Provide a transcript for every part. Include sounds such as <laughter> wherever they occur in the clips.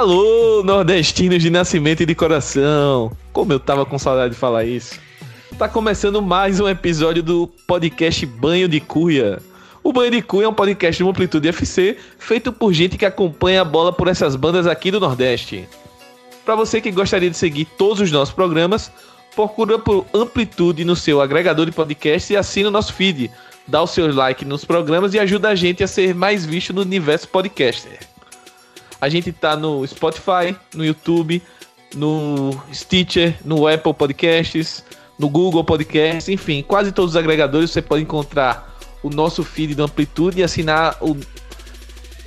Alô, nordestinos de nascimento e de coração! Como eu tava com saudade de falar isso. Tá começando mais um episódio do podcast Banho de Cuia. O Banho de Cuia é um podcast de Amplitude FC feito por gente que acompanha a bola por essas bandas aqui do Nordeste. Para você que gostaria de seguir todos os nossos programas, procura por Amplitude no seu agregador de podcast e assina o nosso feed. Dá o seu like nos programas e ajuda a gente a ser mais visto no universo podcaster. A gente tá no Spotify, no YouTube, no Stitcher, no Apple Podcasts, no Google Podcasts, enfim, quase todos os agregadores você pode encontrar o nosso feed do Amplitude e assinar o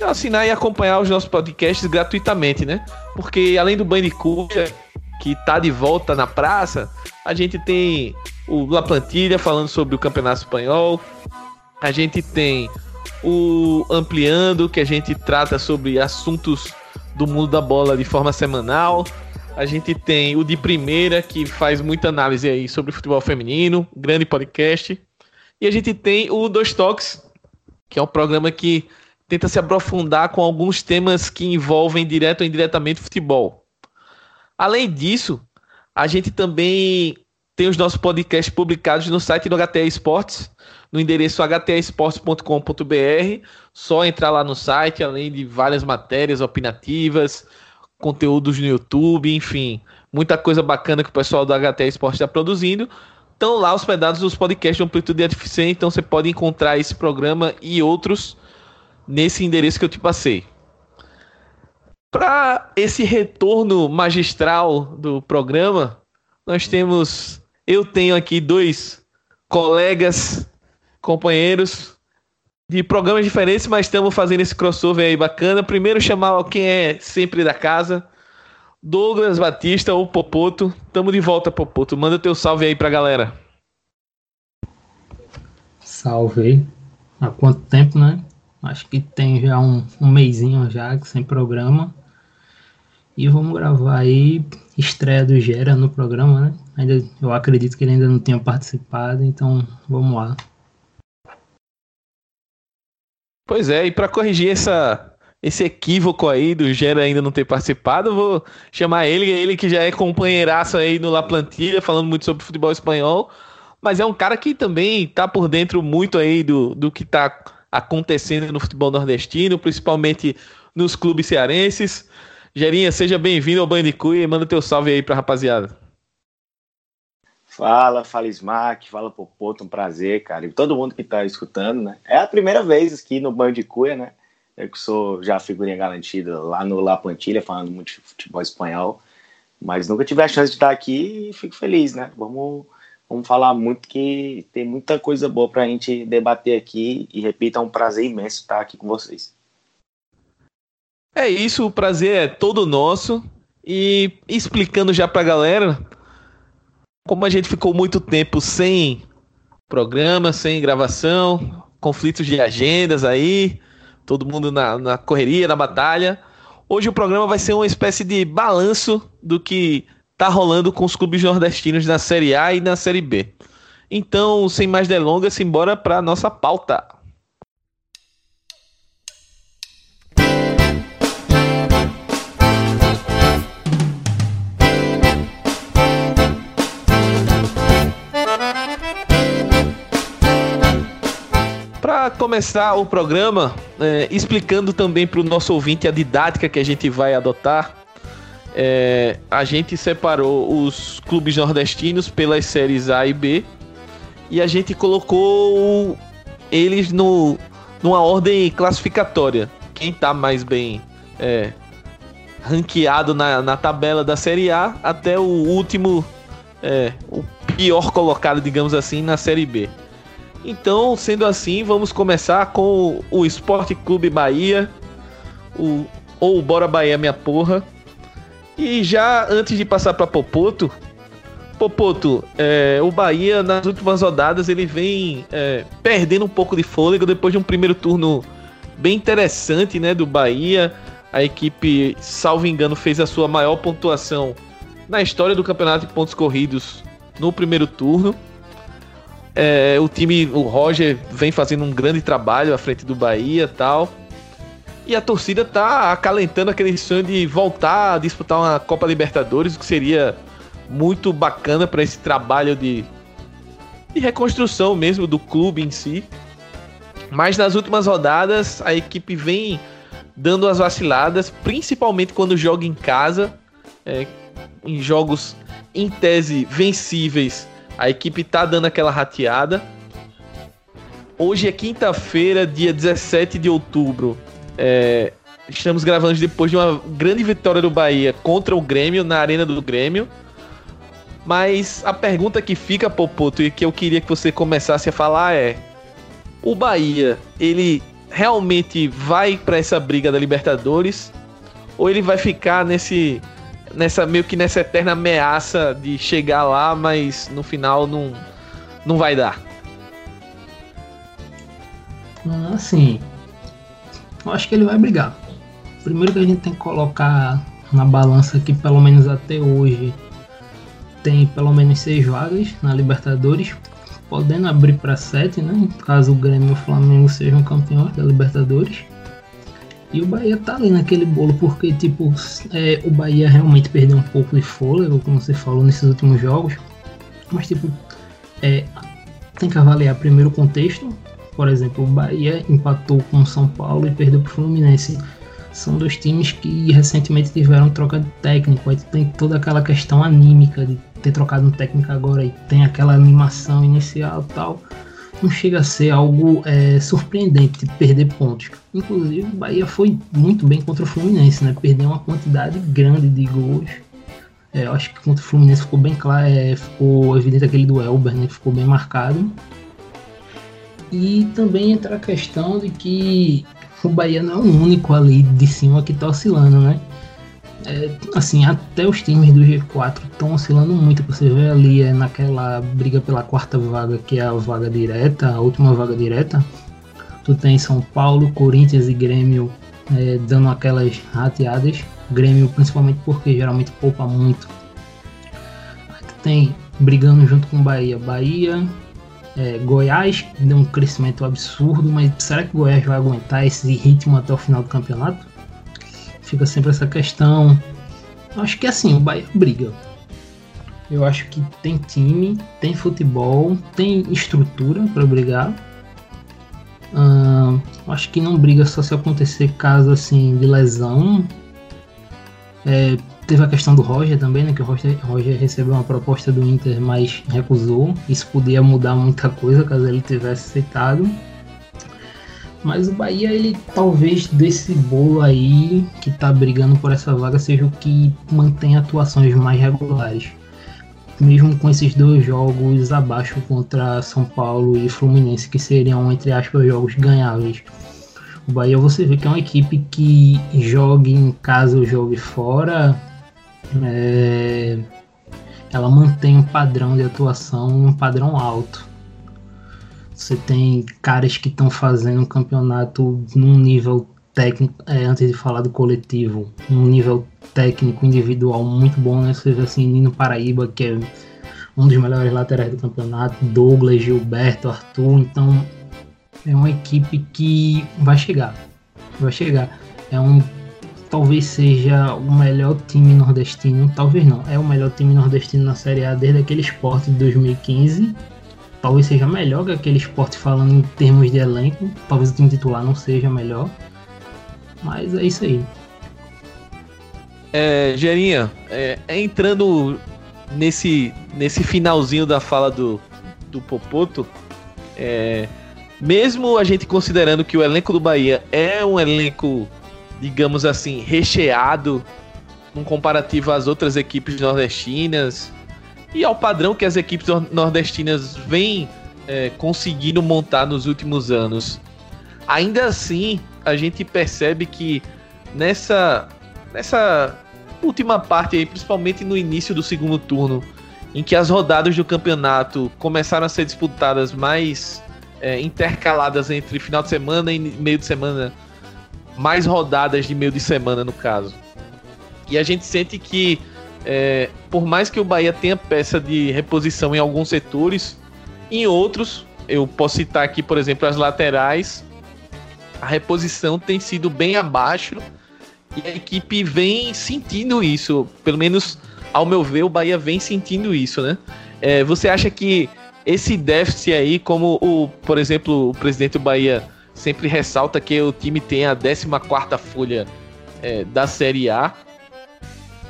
assinar e acompanhar os nossos podcasts gratuitamente, né? Porque além do Bandicoot, que tá de volta na praça, a gente tem o La Plantilha falando sobre o Campeonato Espanhol. A gente tem o Ampliando, que a gente trata sobre assuntos do mundo da bola de forma semanal. A gente tem o de primeira, que faz muita análise aí sobre futebol feminino, grande podcast. E a gente tem o Dois Toques, que é um programa que tenta se aprofundar com alguns temas que envolvem direto ou indiretamente futebol. Além disso, a gente também tem os nossos podcasts publicados no site do HTA Esportes, no endereço htesportes.com.br. Só entrar lá no site, além de várias matérias opinativas, conteúdos no YouTube, enfim, muita coisa bacana que o pessoal do HTA Esportes está produzindo. Estão lá hospedados os podcasts de Amplitude FC, então você pode encontrar esse programa e outros nesse endereço que eu te passei. Para esse retorno magistral do programa, nós temos. Eu tenho aqui dois colegas companheiros de programas diferentes, mas estamos fazendo esse crossover aí bacana. Primeiro chamar quem é sempre da casa, Douglas Batista ou Popoto. Tamo de volta, Popoto. Manda teu salve aí pra galera. Salve. Há quanto tempo, né? Acho que tem já um, um mêsinho já sem programa. E vamos gravar aí estreia do Gera no programa, né? Ainda, eu acredito que ele ainda não tenha participado, então vamos lá. Pois é, e para corrigir essa, esse equívoco aí do Gera ainda não ter participado, vou chamar ele, ele que já é companheiraço aí no La Plantilha, falando muito sobre futebol espanhol, mas é um cara que também tá por dentro muito aí do, do que tá acontecendo no futebol nordestino, principalmente nos clubes cearenses. Gerinha, seja bem-vindo ao Bandicoot e manda teu salve aí pra rapaziada. Fala, fala Smack, fala Popoto, um prazer, cara. E todo mundo que tá escutando, né? É a primeira vez aqui no Band de Cuia, né? Eu que sou já figurinha garantida lá no La Plantilha, falando muito de futebol espanhol. Mas nunca tive a chance de estar aqui e fico feliz, né? Vamos, vamos falar muito que tem muita coisa boa pra gente debater aqui. E repito, é um prazer imenso estar aqui com vocês. É isso, o prazer é todo nosso. E explicando já pra galera, como a gente ficou muito tempo sem programa, sem gravação, conflitos de agendas aí, todo mundo na, na correria, na batalha. Hoje o programa vai ser uma espécie de balanço do que tá rolando com os clubes nordestinos na Série A e na Série B. Então, sem mais delongas, simbora para nossa pauta. Para começar o programa, é, explicando também para o nosso ouvinte a didática que a gente vai adotar, é, a gente separou os clubes nordestinos pelas séries A e B e a gente colocou eles no, numa ordem classificatória. Quem está mais bem é, ranqueado na, na tabela da Série A até o último, é, o pior colocado, digamos assim, na Série B. Então, sendo assim, vamos começar com o Esporte Clube Bahia, o, ou Bora Bahia Minha Porra. E já antes de passar para Popoto, Popoto, é, o Bahia nas últimas rodadas ele vem é, perdendo um pouco de fôlego depois de um primeiro turno bem interessante né, do Bahia. A equipe, salvo engano, fez a sua maior pontuação na história do campeonato de pontos corridos no primeiro turno. É, o time, o Roger vem fazendo um grande trabalho à frente do Bahia tal. E a torcida tá acalentando aquele sonho de voltar a disputar uma Copa Libertadores, o que seria muito bacana para esse trabalho de, de reconstrução mesmo do clube em si. Mas nas últimas rodadas a equipe vem dando as vaciladas, principalmente quando joga em casa, é, em jogos em tese vencíveis. A equipe tá dando aquela rateada. Hoje é quinta-feira, dia 17 de outubro. É, estamos gravando depois de uma grande vitória do Bahia contra o Grêmio, na Arena do Grêmio. Mas a pergunta que fica, Popoto, e que eu queria que você começasse a falar é: o Bahia, ele realmente vai para essa briga da Libertadores? Ou ele vai ficar nesse. Nessa meio que nessa eterna ameaça de chegar lá, mas no final não, não vai dar? Assim, eu acho que ele vai brigar. Primeiro que a gente tem que colocar na balança que pelo menos até hoje tem pelo menos seis vagas na Libertadores, podendo abrir para sete, né? Caso o Grêmio e o Flamengo sejam campeões da Libertadores. E o Bahia tá ali naquele bolo porque, tipo, é, o Bahia realmente perdeu um pouco de fôlego, como você falou nesses últimos jogos. Mas, tipo, é, tem que avaliar primeiro o contexto, por exemplo, o Bahia empatou com o São Paulo e perdeu para o Fluminense. São dois times que recentemente tiveram troca de técnico. Aí tem toda aquela questão anímica de ter trocado um técnico agora e tem aquela animação inicial tal. Não chega a ser algo é, surpreendente de perder pontos. Inclusive, o Bahia foi muito bem contra o Fluminense, né? Perdeu uma quantidade grande de gols. É, eu acho que contra o Fluminense ficou bem claro, é, ficou evidente aquele do Elber, né? Ficou bem marcado. E também entra a questão de que o Bahia não é o único ali de cima que está oscilando, né? É, assim, até os times do G4 estão oscilando muito. Você vê ali é, naquela briga pela quarta vaga, que é a vaga direta, a última vaga direta. Tu tem São Paulo, Corinthians e Grêmio é, dando aquelas rateadas. Grêmio principalmente porque geralmente poupa muito. Aí tu tem brigando junto com Bahia. Bahia, é, Goiás deu um crescimento absurdo, mas será que o Goiás vai aguentar esse ritmo até o final do campeonato? Fica sempre essa questão. Acho que assim, o Bahia briga. Eu acho que tem time, tem futebol, tem estrutura para brigar. Acho que não briga só se acontecer caso assim de lesão. É, Teve a questão do Roger também, né? Que o Roger, Roger recebeu uma proposta do Inter, mas recusou. Isso podia mudar muita coisa caso ele tivesse aceitado. Mas o Bahia, ele talvez desse bolo aí que tá brigando por essa vaga seja o que mantém atuações mais regulares. Mesmo com esses dois jogos abaixo contra São Paulo e Fluminense, que seriam, entre aspas, jogos ganháveis. O Bahia você vê que é uma equipe que jogue em casa ou jogue fora, é, ela mantém um padrão de atuação, um padrão alto. Você tem caras que estão fazendo um campeonato num nível técnico, é, antes de falar do coletivo, um nível técnico individual muito bom, né? Você vê assim, Nino Paraíba, que é um dos melhores laterais do campeonato, Douglas, Gilberto, Arthur, então é uma equipe que vai chegar, vai chegar. É um talvez seja o melhor time nordestino, talvez não, é o melhor time nordestino na Série A desde aquele esporte de 2015. Talvez seja melhor que aquele esporte falando em termos de elenco. Talvez o time titular não seja melhor. Mas é isso aí. É, Gerinha, é, entrando nesse, nesse finalzinho da fala do, do Popoto, é, mesmo a gente considerando que o elenco do Bahia é um elenco digamos assim, recheado num comparativo às outras equipes nordestinas e ao padrão que as equipes nordestinas vêm é, conseguindo montar nos últimos anos. Ainda assim, a gente percebe que nessa, nessa última parte aí, principalmente no início do segundo turno, em que as rodadas do campeonato começaram a ser disputadas mais é, intercaladas entre final de semana e meio de semana mais rodadas de meio de semana, no caso. E a gente sente que, é, por mais que o Bahia tenha peça de reposição em alguns setores, em outros, eu posso citar aqui, por exemplo, as laterais, a reposição tem sido bem abaixo e a equipe vem sentindo isso. Pelo menos, ao meu ver, o Bahia vem sentindo isso, né? É, você acha que esse déficit aí, como o, por exemplo, o presidente do Bahia sempre ressalta que o time tem a 14 folha é, da Série A.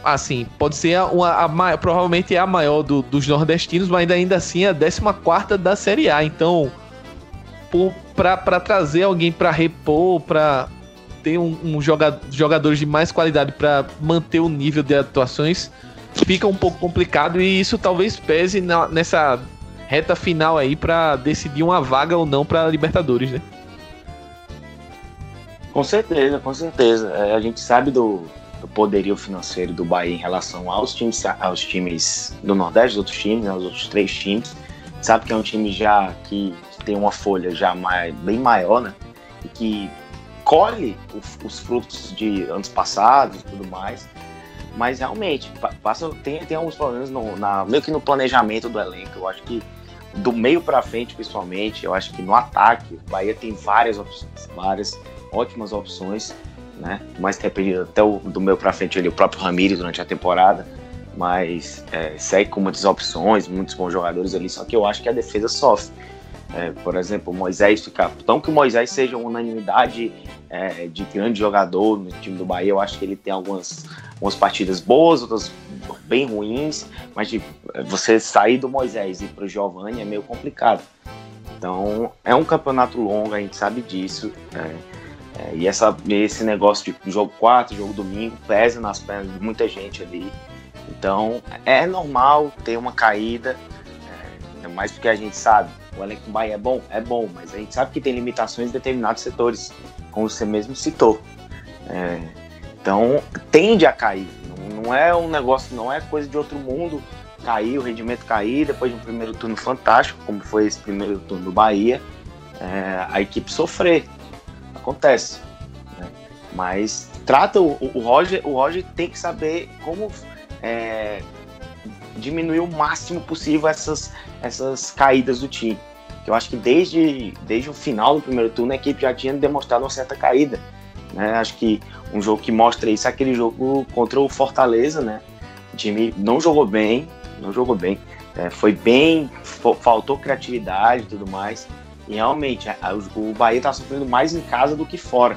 Assim, pode ser uma, a, a, provavelmente é a maior do, dos nordestinos, mas ainda assim é a 14 da Série A. Então, para trazer alguém para repor, para ter um, um jogador, jogadores de mais qualidade para manter o nível de atuações, fica um pouco complicado e isso talvez pese na, nessa reta final aí para decidir uma vaga ou não para Libertadores, né? Com certeza, com certeza. É, a gente sabe do, do, poderio financeiro do Bahia em relação aos times, aos times do Nordeste, outros times, né, os outros três times. Sabe que é um time já que tem uma folha já mais, bem maior, né? E que colhe os frutos de anos passados e tudo mais. Mas realmente, passa, tem, tem alguns problemas no, na, meio que no planejamento do elenco. Eu acho que do meio para frente, principalmente, eu acho que no ataque, o Bahia tem várias opções, várias ótimas opções, né? Mais ter até o, do meu para frente ali, o próprio Ramires durante a temporada, mas é, segue com muitas opções, muitos bons jogadores ali, só que eu acho que a defesa sofre. É, por exemplo, o Moisés ficar. Tão que o Moisés seja uma unanimidade é, de grande jogador no time do Bahia, eu acho que ele tem algumas, algumas partidas boas, outras bem ruins, mas de, você sair do Moisés e ir para o Giovanni é meio complicado. Então é um campeonato longo, a gente sabe disso. É, é, e essa, esse negócio de jogo 4, jogo domingo, pesa nas pernas de muita gente ali. Então é normal ter uma caída, é, mais porque a gente sabe, o elenco do Bahia é bom, é bom, mas a gente sabe que tem limitações em determinados setores, como você mesmo citou. É, então tende a cair. Não, não, é um negócio, não é coisa de outro mundo cair, o rendimento cair depois de um primeiro turno fantástico, como foi esse primeiro turno do Bahia, é, a equipe sofrer acontece. Né? Mas trata o, o, Roger, o Roger tem que saber como é, diminuir o máximo possível essas, essas caídas do time. Eu acho que desde, desde o final do primeiro turno a equipe já tinha demonstrado uma certa caída. Né? Acho que um jogo que mostra isso é aquele jogo contra o Fortaleza, né? O time não jogou bem, não jogou bem. É, foi bem, faltou criatividade e tudo mais. E realmente, o Bahia está sofrendo mais em casa do que fora.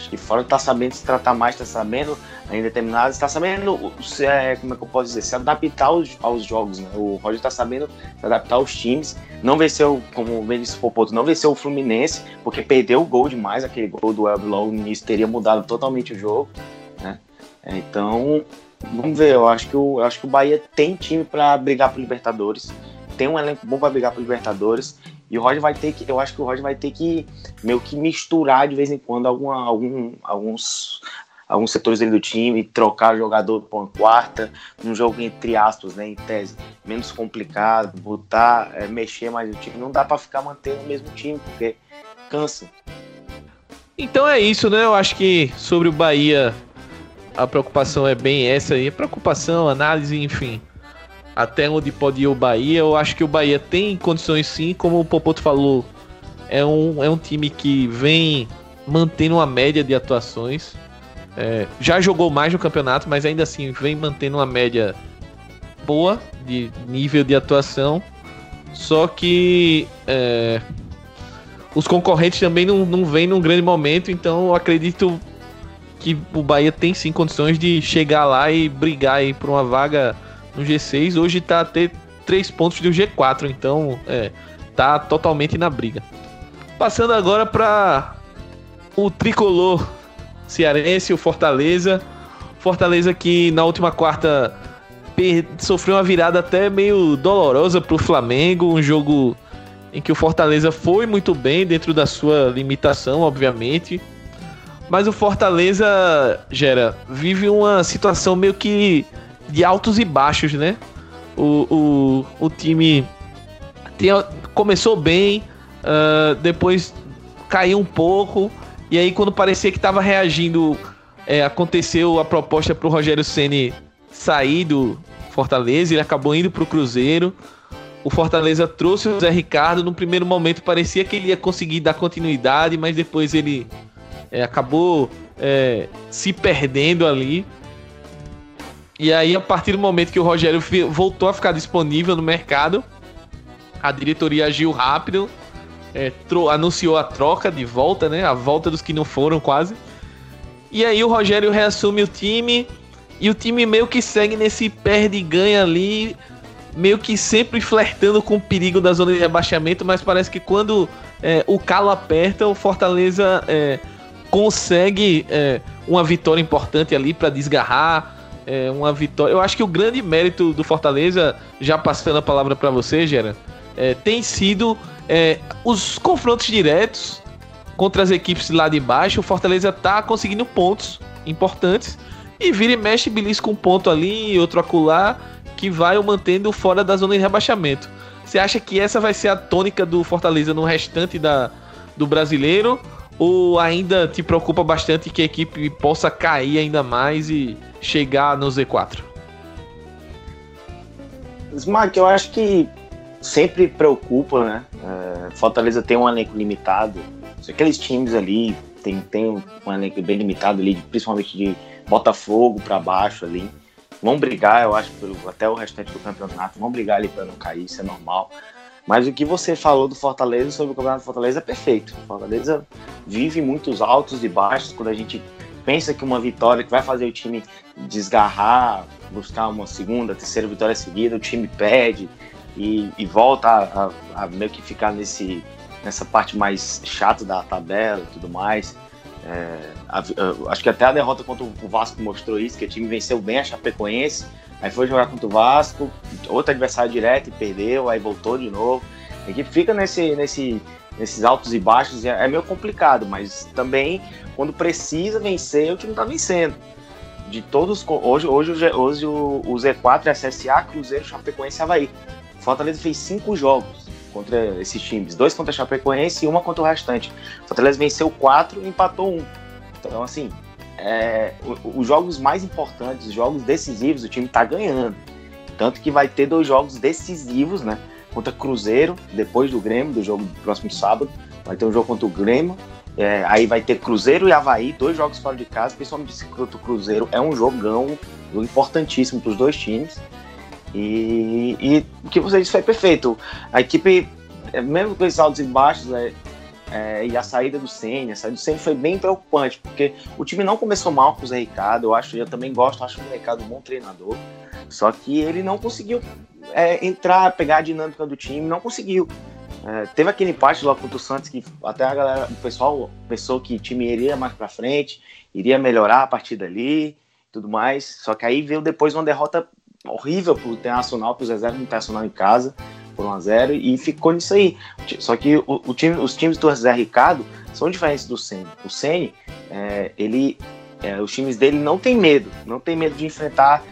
Acho que fora está sabendo se tratar mais, está sabendo em determinados, está sabendo se, é, como é que eu posso dizer, se adaptar aos, aos jogos, né? O Roger está sabendo se adaptar aos times, não venceu, como o Benício Popoto, não venceu o Fluminense, porque perdeu o gol demais, aquele gol do Elber logo no início teria mudado totalmente o jogo, né? É, então, vamos ver, eu acho que o, acho que o Bahia tem time para brigar por Libertadores, tem um elenco bom para brigar por Libertadores e o Roger vai ter que, eu acho que o Roger vai ter que meio que misturar de vez em quando alguma, algum, alguns, alguns setores do time, trocar jogador para uma quarta, um jogo entre aspas, né, em tese, menos complicado, botar, é, mexer mais o time. Não dá para ficar mantendo o mesmo time, porque cansa. Então é isso, né? Eu acho que sobre o Bahia a preocupação é bem essa aí, preocupação, análise, enfim até onde pode ir o Bahia. Eu acho que o Bahia tem condições sim, como o Popoto falou. É um, é um time que vem mantendo uma média de atuações. É, já jogou mais no campeonato, mas ainda assim vem mantendo uma média boa de nível de atuação. Só que é, os concorrentes também não, não vêm num grande momento, então eu acredito que o Bahia tem sim condições de chegar lá e brigar aí por uma vaga no G6. Hoje tá a ter 3 pontos do G4, então é, tá totalmente na briga. Passando agora para o tricolor cearense, o Fortaleza. Fortaleza que na última quarta sofreu uma virada até meio dolorosa para o Flamengo, um jogo em que o Fortaleza foi muito bem dentro da sua limitação, obviamente. Mas o Fortaleza, Gera, vive uma situação meio que de altos e baixos, né? O, o, o time tinha, começou bem, uh, depois caiu um pouco, e aí quando parecia que estava reagindo, é, aconteceu a proposta para o Rogério Ceni sair do Fortaleza, ele acabou indo para o Cruzeiro. O Fortaleza trouxe o Zé Ricardo. No primeiro momento parecia que ele ia conseguir dar continuidade, mas depois ele é, acabou é, se perdendo ali. E aí, a partir do momento que o Rogério voltou a ficar disponível no mercado, a diretoria agiu rápido, é, anunciou a troca de volta, né? A volta dos que não foram quase. E aí o Rogério reassume o time e o time meio que segue nesse perde e ganha ali, meio que sempre flertando com o perigo da zona de rebaixamento, mas parece que quando é, o calo aperta, o Fortaleza é, consegue é, uma vitória importante ali para desgarrar. É, uma vitória. Eu acho que o grande mérito do Fortaleza, já passando a palavra para você, Gera, é, tem sido é, os confrontos diretos contra as equipes lá de baixo. O Fortaleza tá conseguindo pontos importantes e vira e mexe belisca um ponto ali, outro acolá, que vai o mantendo fora da zona de rebaixamento. Você acha que essa vai ser a tônica do Fortaleza no restante da, do brasileiro? Ou ainda te preocupa bastante que a equipe possa cair ainda mais e chegar no Z4? Smack, eu acho que sempre preocupa, né? É, Fortaleza tem um elenco limitado. Aqueles times ali tem, tem um elenco bem limitado ali, principalmente de Botafogo para baixo ali. Vão brigar, eu acho, pelo, até o restante do campeonato, vão brigar ali para não cair, isso é normal. Mas o que você falou do Fortaleza sobre o Campeonato do Fortaleza é perfeito. O Fortaleza vive muitos altos e baixos quando a gente pensa que uma vitória que vai fazer o time desgarrar, buscar uma segunda, terceira vitória seguida, o time perde, e, e volta a, a, a, meio que ficar nesse, nessa parte mais chata da tabela e tudo mais. É, a, acho que até a derrota contra o Vasco mostrou isso, que o time venceu bem a Chapecoense, aí foi jogar contra o Vasco, outro adversário direto e perdeu, aí voltou de novo. A equipe fica nesse, nesse, nesses altos e baixos, é, é meio complicado, mas também quando precisa vencer, o time tá vencendo. De todos, hoje, hoje, hoje o, o Z4 é Cruzeiro, Chapecoense e Havaí. Fortaleza fez cinco jogos contra esses times, dois contra a Chapecoense e uma contra o restante. Fortaleza venceu quatro e empatou um. Então, assim, é, os jogos mais importantes, os jogos decisivos, o time está ganhando. Tanto que vai ter dois jogos decisivos, né? Contra Cruzeiro, depois do Grêmio, do jogo do próximo sábado. Vai ter um jogo contra o Grêmio. É, aí vai ter Cruzeiro e Havaí, dois jogos fora de casa, principalmente o Cruzeiro. É um jogão, um importantíssimo para os dois times. E, e o que você disse foi perfeito. A equipe, é, mesmo com esses altos e baixos, é, é, e a saída do Senna, a saída do Senna foi bem preocupante, porque o time não começou mal com o Zé Ricardo, eu acho, eu também gosto, acho o Zé Ricardo um bom treinador, só que ele não conseguiu é, entrar, pegar a dinâmica do time, não conseguiu. É, teve aquele empate lá contra o Santos que até a galera, o pessoal pensou que o time iria mais para frente, iria melhorar a partir dali, tudo mais. Só que aí veio depois uma derrota horrível pro Internacional, pro Zé no Internacional em casa, por 1x0, e ficou nisso aí. Só que o, o time, os times do Zé Ricardo são diferentes do Ceni. O Ceni, é, ele, é, os times dele não tem medo, não tem medo de enfrentar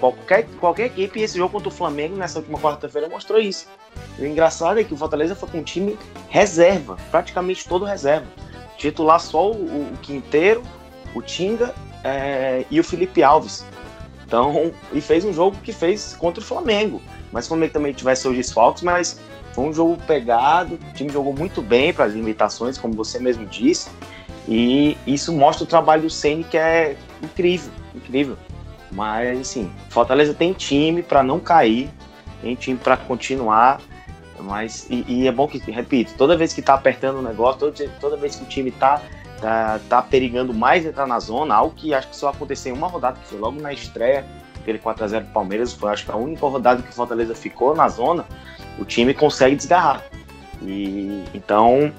qualquer, qualquer equipe, e esse jogo contra o Flamengo nessa última quarta-feira mostrou isso. o engraçado é que o Fortaleza foi com um time reserva, praticamente todo reserva. Titular só o, o Quinteiro, o Tinga é, e o Felipe Alves. Então, e fez um jogo que fez contra o Flamengo. Mas o Flamengo também tivesse seus desfalques, mas foi um jogo pegado, o time jogou muito bem para as limitações, como você mesmo disse. E isso mostra o trabalho do Ceni que é incrível, incrível. Mas assim, Fortaleza tem time para não cair, tem time para continuar. Mas e, e, é bom que, repito, toda vez que tá apertando o negócio, toda, toda vez que o time tá tá, tá perigando mais entrar na zona, algo que acho que só aconteceu em uma rodada, que foi logo na estreia, aquele 4x0 do Palmeiras, foi acho que a única rodada que o Fortaleza ficou na zona, o time consegue desgarrar. E então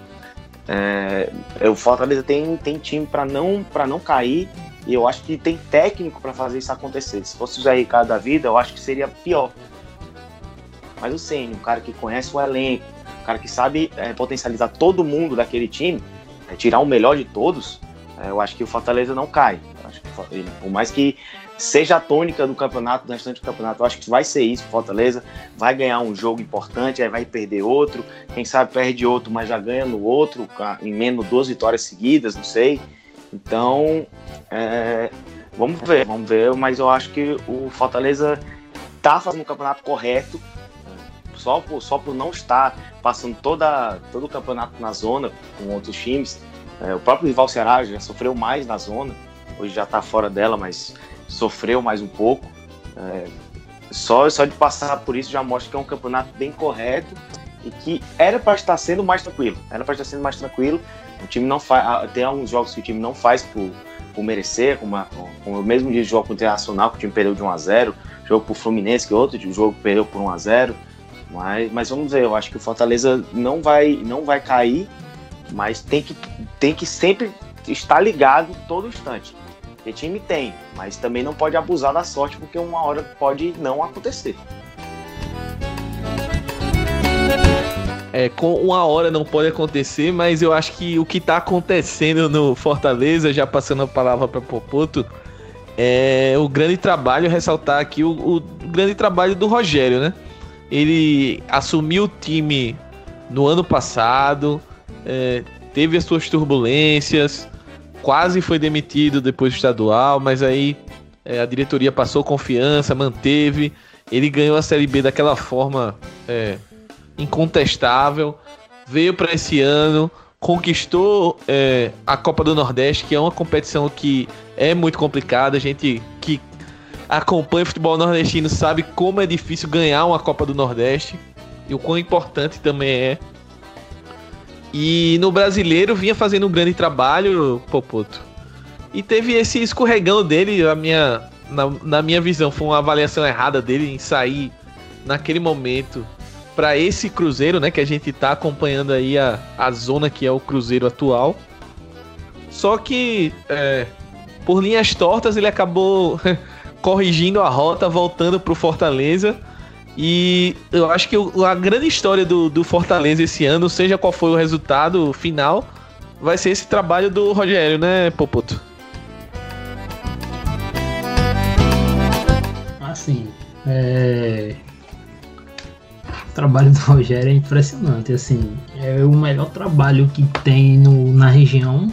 é, o Fortaleza tem, tem time para não, não cair e eu acho que tem técnico para fazer isso acontecer. Se fosse o Zé Ricardo da vida, eu acho que seria pior. Mas o Senna, um cara que conhece o elenco, um cara que sabe é, potencializar todo mundo daquele time, é, tirar o melhor de todos, é, eu acho que o Fortaleza não cai. Que, por mais que seja a tônica do campeonato, do restante do campeonato, eu acho que vai ser isso. Fortaleza vai ganhar um jogo importante, aí vai perder outro. Quem sabe perde outro, mas já ganha no outro, em menos duas vitórias seguidas, não sei. Então, é, vamos ver, vamos ver. Mas eu acho que o Fortaleza está fazendo o campeonato correto, só por, só por não estar passando toda, todo o campeonato na zona com outros times, É, o próprio rival Ceará já sofreu mais na zona, hoje já está fora dela, mas sofreu mais um pouco. É, só, só de passar por isso já mostra que é um campeonato bem correto e que era para estar sendo mais tranquilo. Era para estar sendo mais tranquilo. O time não faz. Tem alguns jogos que o time não faz por, por merecer, como, a, como o mesmo dia de jogo Internacional, que o time perdeu de 1 a 0 jogo o Fluminense, que outro jogo perdeu por 1 a 0 mas, mas vamos ver, eu acho que o Fortaleza não vai, não vai cair, mas tem que, tem que sempre estar ligado todo instante. Porque time tem, mas também não pode abusar da sorte, porque uma hora pode não acontecer. É, com uma hora não pode acontecer, mas eu acho que o que está acontecendo no Fortaleza, já passando a palavra para Popoto, é o grande trabalho, ressaltar aqui o, o, grande trabalho do Rogério, né? Ele assumiu o time no ano passado, é, teve as suas turbulências, quase foi demitido depois do estadual, mas aí é, a diretoria passou confiança, manteve. Ele ganhou a Série B daquela forma é, incontestável. Veio para esse ano, conquistou é, a Copa do Nordeste, que é uma competição que é muito complicada. A gente que acompanha futebol nordestino sabe como é difícil ganhar uma Copa do Nordeste e o quão importante também é e no brasileiro vinha fazendo um grande trabalho, Popoto. E teve esse escorregão dele, a minha, na, na minha visão, foi uma avaliação errada dele em sair naquele momento para esse Cruzeiro, né? Que a gente tá acompanhando aí a, a zona que é o Cruzeiro atual. Só que é, por linhas tortas ele acabou <laughs> corrigindo a rota, voltando pro Fortaleza e eu acho que a grande história do, do Fortaleza esse ano, seja qual for o resultado final, vai ser esse trabalho do Rogério, né, Popoto? Assim, é... o trabalho do Rogério é impressionante, assim, é o melhor trabalho que tem no, na região.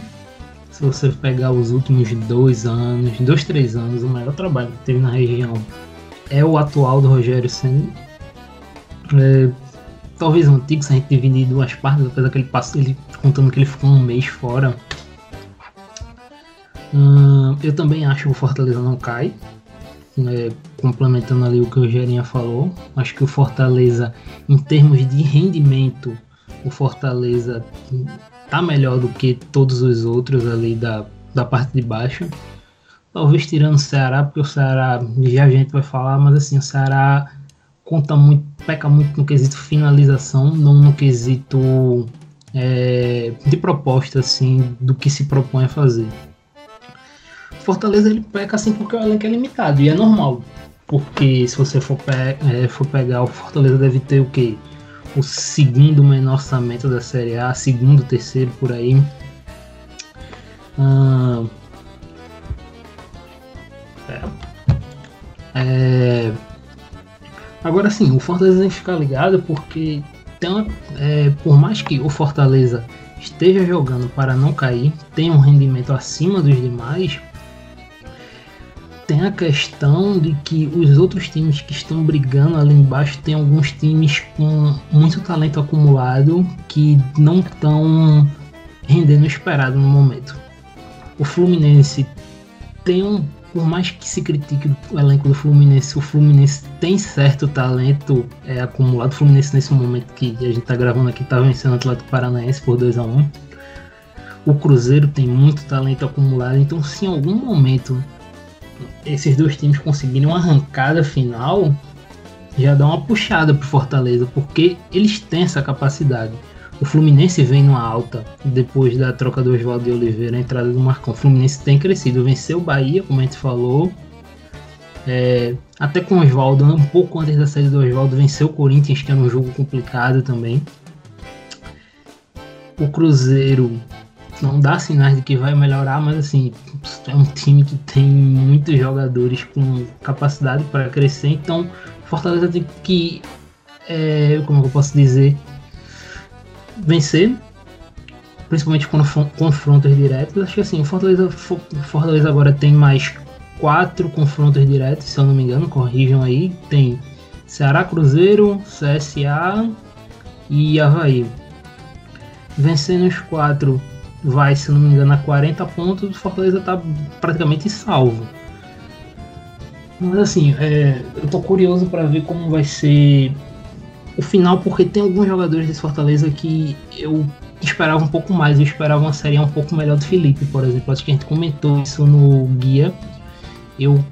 Se você pegar os últimos dois anos, dois, três anos, o melhor trabalho que teve na região é o atual do Rogério Senna. É, talvez o antigo, se a gente dividir em duas partes, apesar que ele passou, ele contando que ele ficou um mês fora. Hum, eu também acho que o Fortaleza não cai. É, complementando ali o que o Gerinha falou, acho que o Fortaleza, em termos de rendimento, o Fortaleza tá melhor do que todos os outros ali da, da parte de baixo. Talvez tirando o Ceará, porque o Ceará já a gente vai falar, mas assim, o Ceará conta muito, peca muito no quesito finalização, não no quesito é, de proposta assim do que se propõe a fazer. Fortaleza ele peca assim porque o elenco é limitado e é normal, porque se você for, pe é, for pegar o Fortaleza deve ter o que o segundo menor orçamento da Série A, segundo, terceiro por aí. Ah, É... Agora sim, o Fortaleza tem que ficar ligado porque tem, é, por mais que o Fortaleza esteja jogando para não cair, tem um rendimento acima dos demais, tem a questão de que os outros times que estão brigando ali embaixo tem alguns times com muito talento acumulado que não estão rendendo o esperado no momento. O Fluminense tem um por mais que se critique o elenco do Fluminense, o Fluminense tem certo talento é, acumulado. O Fluminense, nesse momento que a gente está gravando aqui, está vencendo o Atlético Paranaense por 2 a 1 O Cruzeiro tem muito talento acumulado. Então, se em algum momento esses dois times conseguirem uma arrancada final, já dá uma puxada pro Fortaleza, porque eles têm essa capacidade. O Fluminense vem numa alta depois da troca do Oswaldo de Oliveira, a entrada do Marcão. O Fluminense tem crescido, venceu o Bahia, como a gente falou. É, até com o Oswaldo, um pouco antes da saída do Oswaldo, venceu o Corinthians, que era um jogo complicado também. O Cruzeiro não dá sinais de que vai melhorar, mas assim, é um time que tem muitos jogadores com capacidade para crescer, então Fortaleza tem que, é, como eu posso dizer, vencer, principalmente quando confrontos diretos. Acho que assim, o Fortaleza, Fortaleza agora tem mais quatro confrontos diretos, se eu não me engano, corrijam aí. Tem Ceará Cruzeiro, CSA e Havaí. Vencendo os quatro, vai, se não me engano, a 40 pontos, o Fortaleza tá praticamente salvo. Mas assim, é, eu tô curioso para ver como vai ser o final, porque tem alguns jogadores desse Fortaleza que eu esperava um pouco mais, eu esperava uma série um pouco melhor do Felipe, por exemplo. Acho que a gente comentou isso no guia. Eu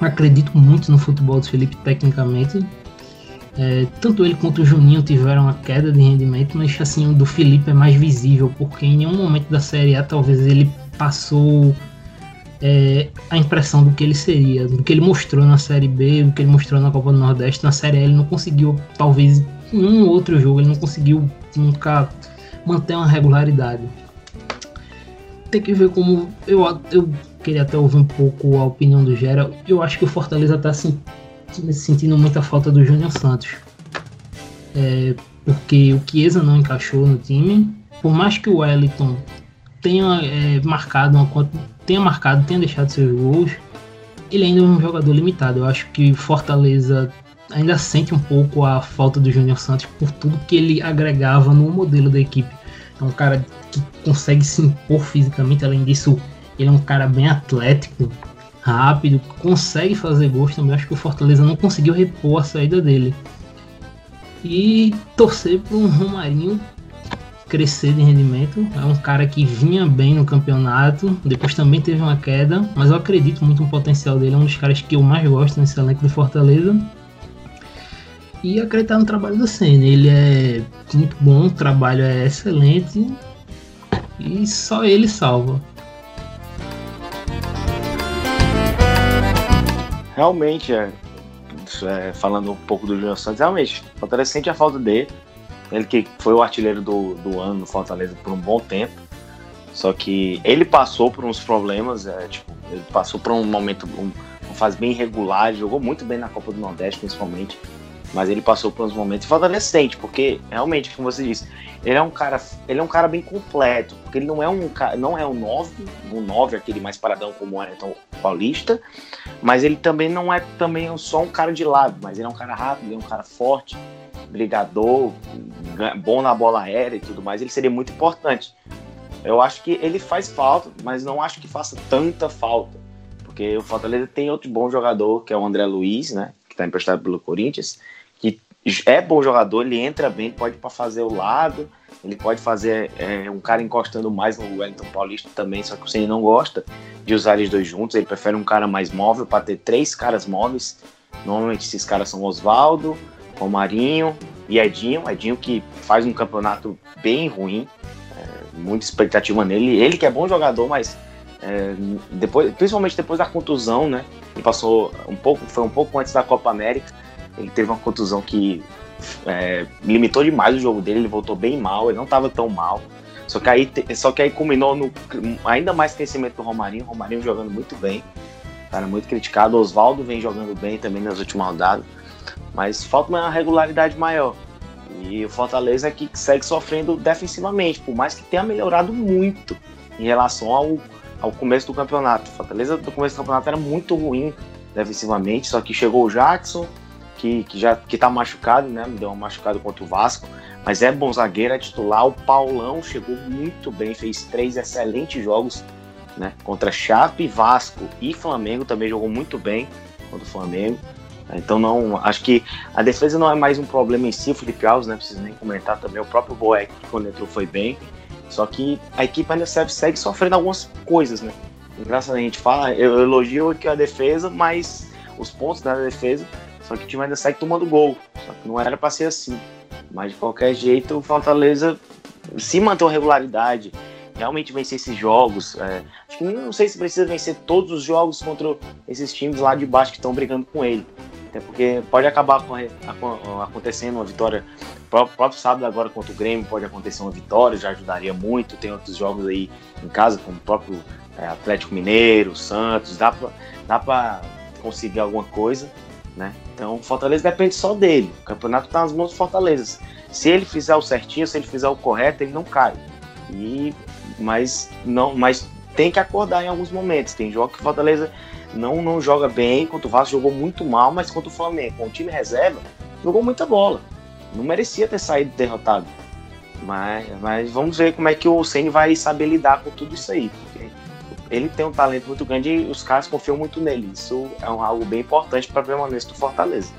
acredito muito no futebol do Felipe tecnicamente. É, tanto ele quanto o Juninho tiveram uma queda de rendimento, mas assim, o do Felipe é mais visível, porque em nenhum momento da Série A talvez ele passou é, a impressão do que ele seria, do que ele mostrou na Série B, do que ele mostrou na Copa do Nordeste. Na Série A ele não conseguiu, talvez em um outro jogo, ele não conseguiu nunca manter uma regularidade. Tem que ver como. Eu, eu queria até ouvir um pouco a opinião do Gera. Eu acho que o Fortaleza está sentindo muita falta do Júnior Santos. É, porque o Chiesa não encaixou no time. Por mais que o Wellington tenha é, marcado uma tenha marcado, tenha deixado seus gols, ele ainda é um jogador limitado. Eu acho que Fortaleza ainda sente um pouco a falta do Júnior Santos por tudo que ele agregava no modelo da equipe. É um cara que consegue se impor fisicamente, além disso, ele é um cara bem atlético, rápido, consegue fazer gols também. Acho que o Fortaleza não conseguiu repor a saída dele. E torcer para um Romarinho crescer de rendimento. É um cara que vinha bem no campeonato, depois também teve uma queda, mas eu acredito muito no potencial dele. É um dos caras que eu mais gosto nesse elenco do Fortaleza. E acreditar no trabalho do Senna. Ele é muito bom, o trabalho é excelente e só ele salva. Realmente, é, é, falando um pouco do Júnior Santos, realmente, Fortaleza sente a falta dele. Ele que foi o artilheiro do, do ano no Fortaleza por um bom tempo. Só que ele passou por uns problemas, é, tipo, ele passou por um momento, um, uma fase bem irregular, jogou muito bem na Copa do Nordeste, principalmente. Mas ele passou por uns momentos fortalecente, porque realmente, como você disse, ele é um cara, ele é um cara bem completo, porque ele não é um não é um 9, um 9 aquele mais paradão como o Ayrton Paulista, mas ele também não é também só um cara de lado, mas ele é um cara rápido, ele é um cara forte, brigador, bom na bola aérea e tudo mais, ele seria muito importante. Eu acho que ele faz falta, mas não acho que faça tanta falta. Porque o Fortaleza tem outro bom jogador, que é o André Luiz, né? Que está emprestado pelo Corinthians, é bom jogador, ele entra bem, pode para fazer o lado, ele pode fazer é, um cara encostando mais no Wellington Paulista também, só que o Ceni não gosta de usar eles dois juntos, ele prefere um cara mais móvel para ter três caras móveis. Normalmente esses caras são Oswaldo, Romarinho e Edinho. Edinho que faz um campeonato bem ruim, é, muita expectativa nele. Ele que é bom jogador, mas é, depois, principalmente depois da contusão, né? Ele passou um pouco, foi um pouco antes da Copa América. Ele teve uma contusão que é, limitou demais o jogo dele. Ele voltou bem mal, ele não estava tão mal. Só que aí, só que aí culminou no ainda mais crescimento do Romarinho. Romarinho jogando muito bem, cara muito criticado. Oswaldo vem jogando bem também nas últimas rodadas. Mas falta uma regularidade maior. E o Fortaleza é segue sofrendo defensivamente, por mais que tenha melhorado muito em relação ao, ao começo do campeonato. O Fortaleza do começo do campeonato era muito ruim defensivamente, só que chegou o Jackson, que, que já que tá machucado, né? Deu um machucado contra o Vasco, mas é bom zagueiro, é titular. O Paulão chegou muito bem, fez três excelentes jogos, né? Contra Chape, Vasco e Flamengo, também jogou muito bem contra o Flamengo. Então não, acho que a defesa não é mais um problema em si, o Felipe Alves, né, preciso nem comentar também, o próprio Boeck quando entrou foi bem, só que a equipe ainda segue, sofrendo algumas coisas, né, engraçado a gente fala, eu elogio aqui a defesa, mas os pontos da defesa, só que o time ainda segue tomando gol, só que não era para ser assim, mas de qualquer jeito o Fortaleza se manter uma regularidade, realmente vencer esses jogos. É, acho que não sei se precisa vencer todos os jogos contra esses times lá de baixo que estão brigando com ele. Até porque pode acabar acontecendo uma vitória. Próprio, próprio sábado agora contra o Grêmio pode acontecer uma vitória, já ajudaria muito. Tem outros jogos aí em casa, como o próprio é, Atlético Mineiro, Santos, dá pra, dá pra conseguir alguma coisa, né? Então o Fortaleza depende só dele. O campeonato está nas mãos do Fortaleza. Se ele fizer o certinho, se ele fizer o correto, ele não cai. E mas não, mas tem que acordar em alguns momentos. Tem jogos que o Fortaleza não, não joga bem, enquanto o Vasco jogou muito mal, mas contra o Flamengo, com o time reserva, jogou muita bola. Não merecia ter saído derrotado. Mas, mas vamos ver como é que o Ceni vai saber lidar com tudo isso aí. Ele tem um talento muito grande e os caras confiam muito nele. Isso é um, algo bem importante para a permanência do Fortaleza.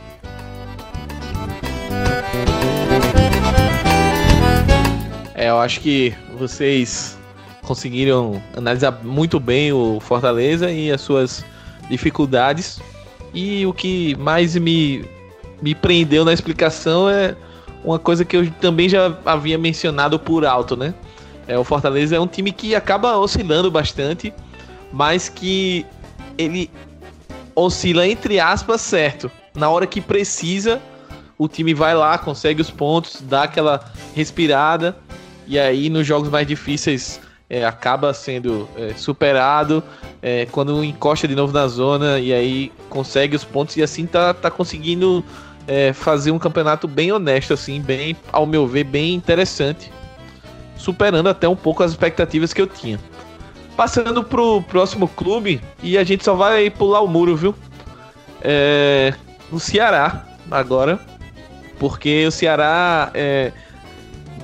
É, eu acho que vocês conseguiram analisar muito bem o Fortaleza e as suas dificuldades. E o que mais me, me prendeu na explicação é uma coisa que eu também já havia mencionado por alto, né? É, o Fortaleza é um time que acaba oscilando bastante, mas que ele oscila entre aspas certo. Na hora que precisa, o time vai lá, consegue os pontos, dá aquela respirada e aí nos jogos mais difíceis é, acaba sendo é, superado é, quando encosta de novo na zona e aí consegue os pontos e assim tá, tá conseguindo é, fazer um campeonato bem honesto, assim, bem, ao meu ver, bem interessante, superando até um pouco as expectativas que eu tinha. Passando pro próximo clube, e a gente só vai pular o muro, viu? É, o Ceará, agora, porque o Ceará, é,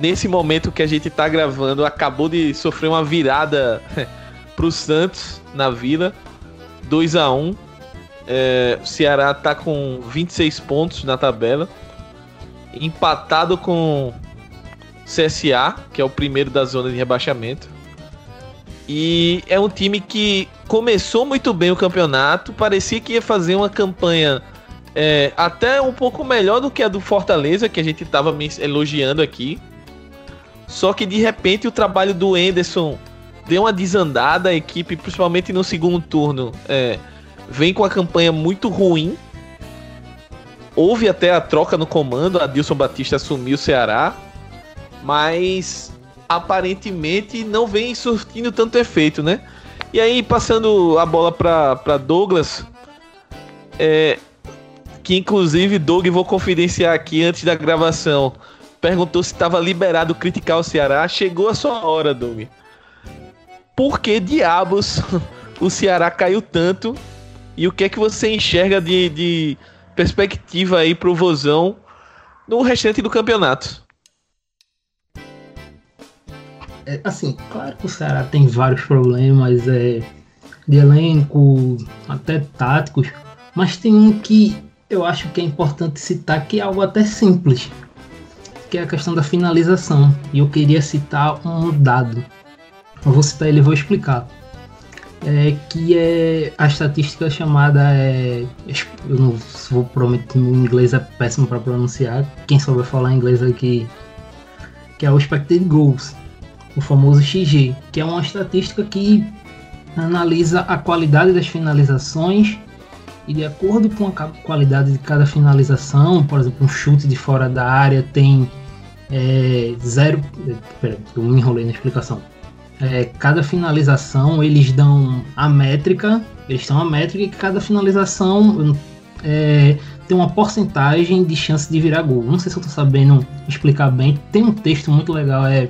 nesse momento que a gente tá gravando, acabou de sofrer uma virada pro Santos na Vila, 2 a 1 é, o Ceará tá com 26 pontos na tabela, empatado com CSA, que é o primeiro da zona de rebaixamento. E é um time que começou muito bem o campeonato, parecia que ia fazer uma campanha é, até um pouco melhor do que a do Fortaleza, que a gente estava elogiando aqui. Só que de repente o trabalho do Enderson deu uma desandada, a equipe, principalmente no segundo turno, é, vem com a campanha muito ruim. Houve até a troca no comando, a Dilson Batista assumiu o Ceará, mas aparentemente não vem surtindo tanto efeito, né? E aí, passando a bola para Douglas, é, que inclusive, Doug, vou confidenciar aqui antes da gravação, perguntou se estava liberado criticar o Ceará. Chegou a sua hora, Doug. Por que diabos <laughs> o Ceará caiu tanto e o que é que você enxerga de, de perspectiva aí pro Vozão no restante do campeonato? É, assim, claro que o Ceará tem vários problemas é, de elenco, até táticos, mas tem um que eu acho que é importante citar que é algo até simples, que é a questão da finalização. E eu queria citar um dado. Eu vou citar ele e vou explicar é, que é a estatística chamada é, eu não vou prometer o inglês é péssimo para pronunciar quem souber falar inglês aqui que é o expected goals o famoso XG que é uma estatística que analisa a qualidade das finalizações e de acordo com a qualidade de cada finalização por exemplo um chute de fora da área tem é, zero peraí, eu me enrolei na explicação é, cada finalização eles dão a métrica, eles dão a métrica e cada finalização é, tem uma porcentagem de chance de virar gol. Não sei se eu tô sabendo explicar bem. Tem um texto muito legal, é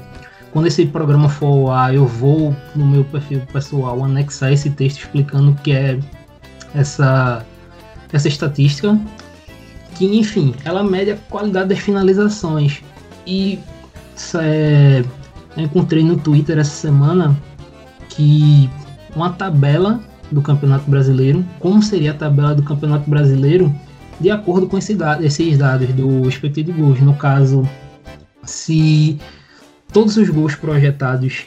quando esse programa for ar, eu vou no meu perfil pessoal anexar esse texto explicando o que é essa essa estatística que enfim ela mede a qualidade das finalizações e é, eu encontrei no Twitter essa semana que uma tabela do Campeonato Brasileiro, como seria a tabela do Campeonato Brasileiro de acordo com esse esses dados do expected goals. No caso, se todos os gols projetados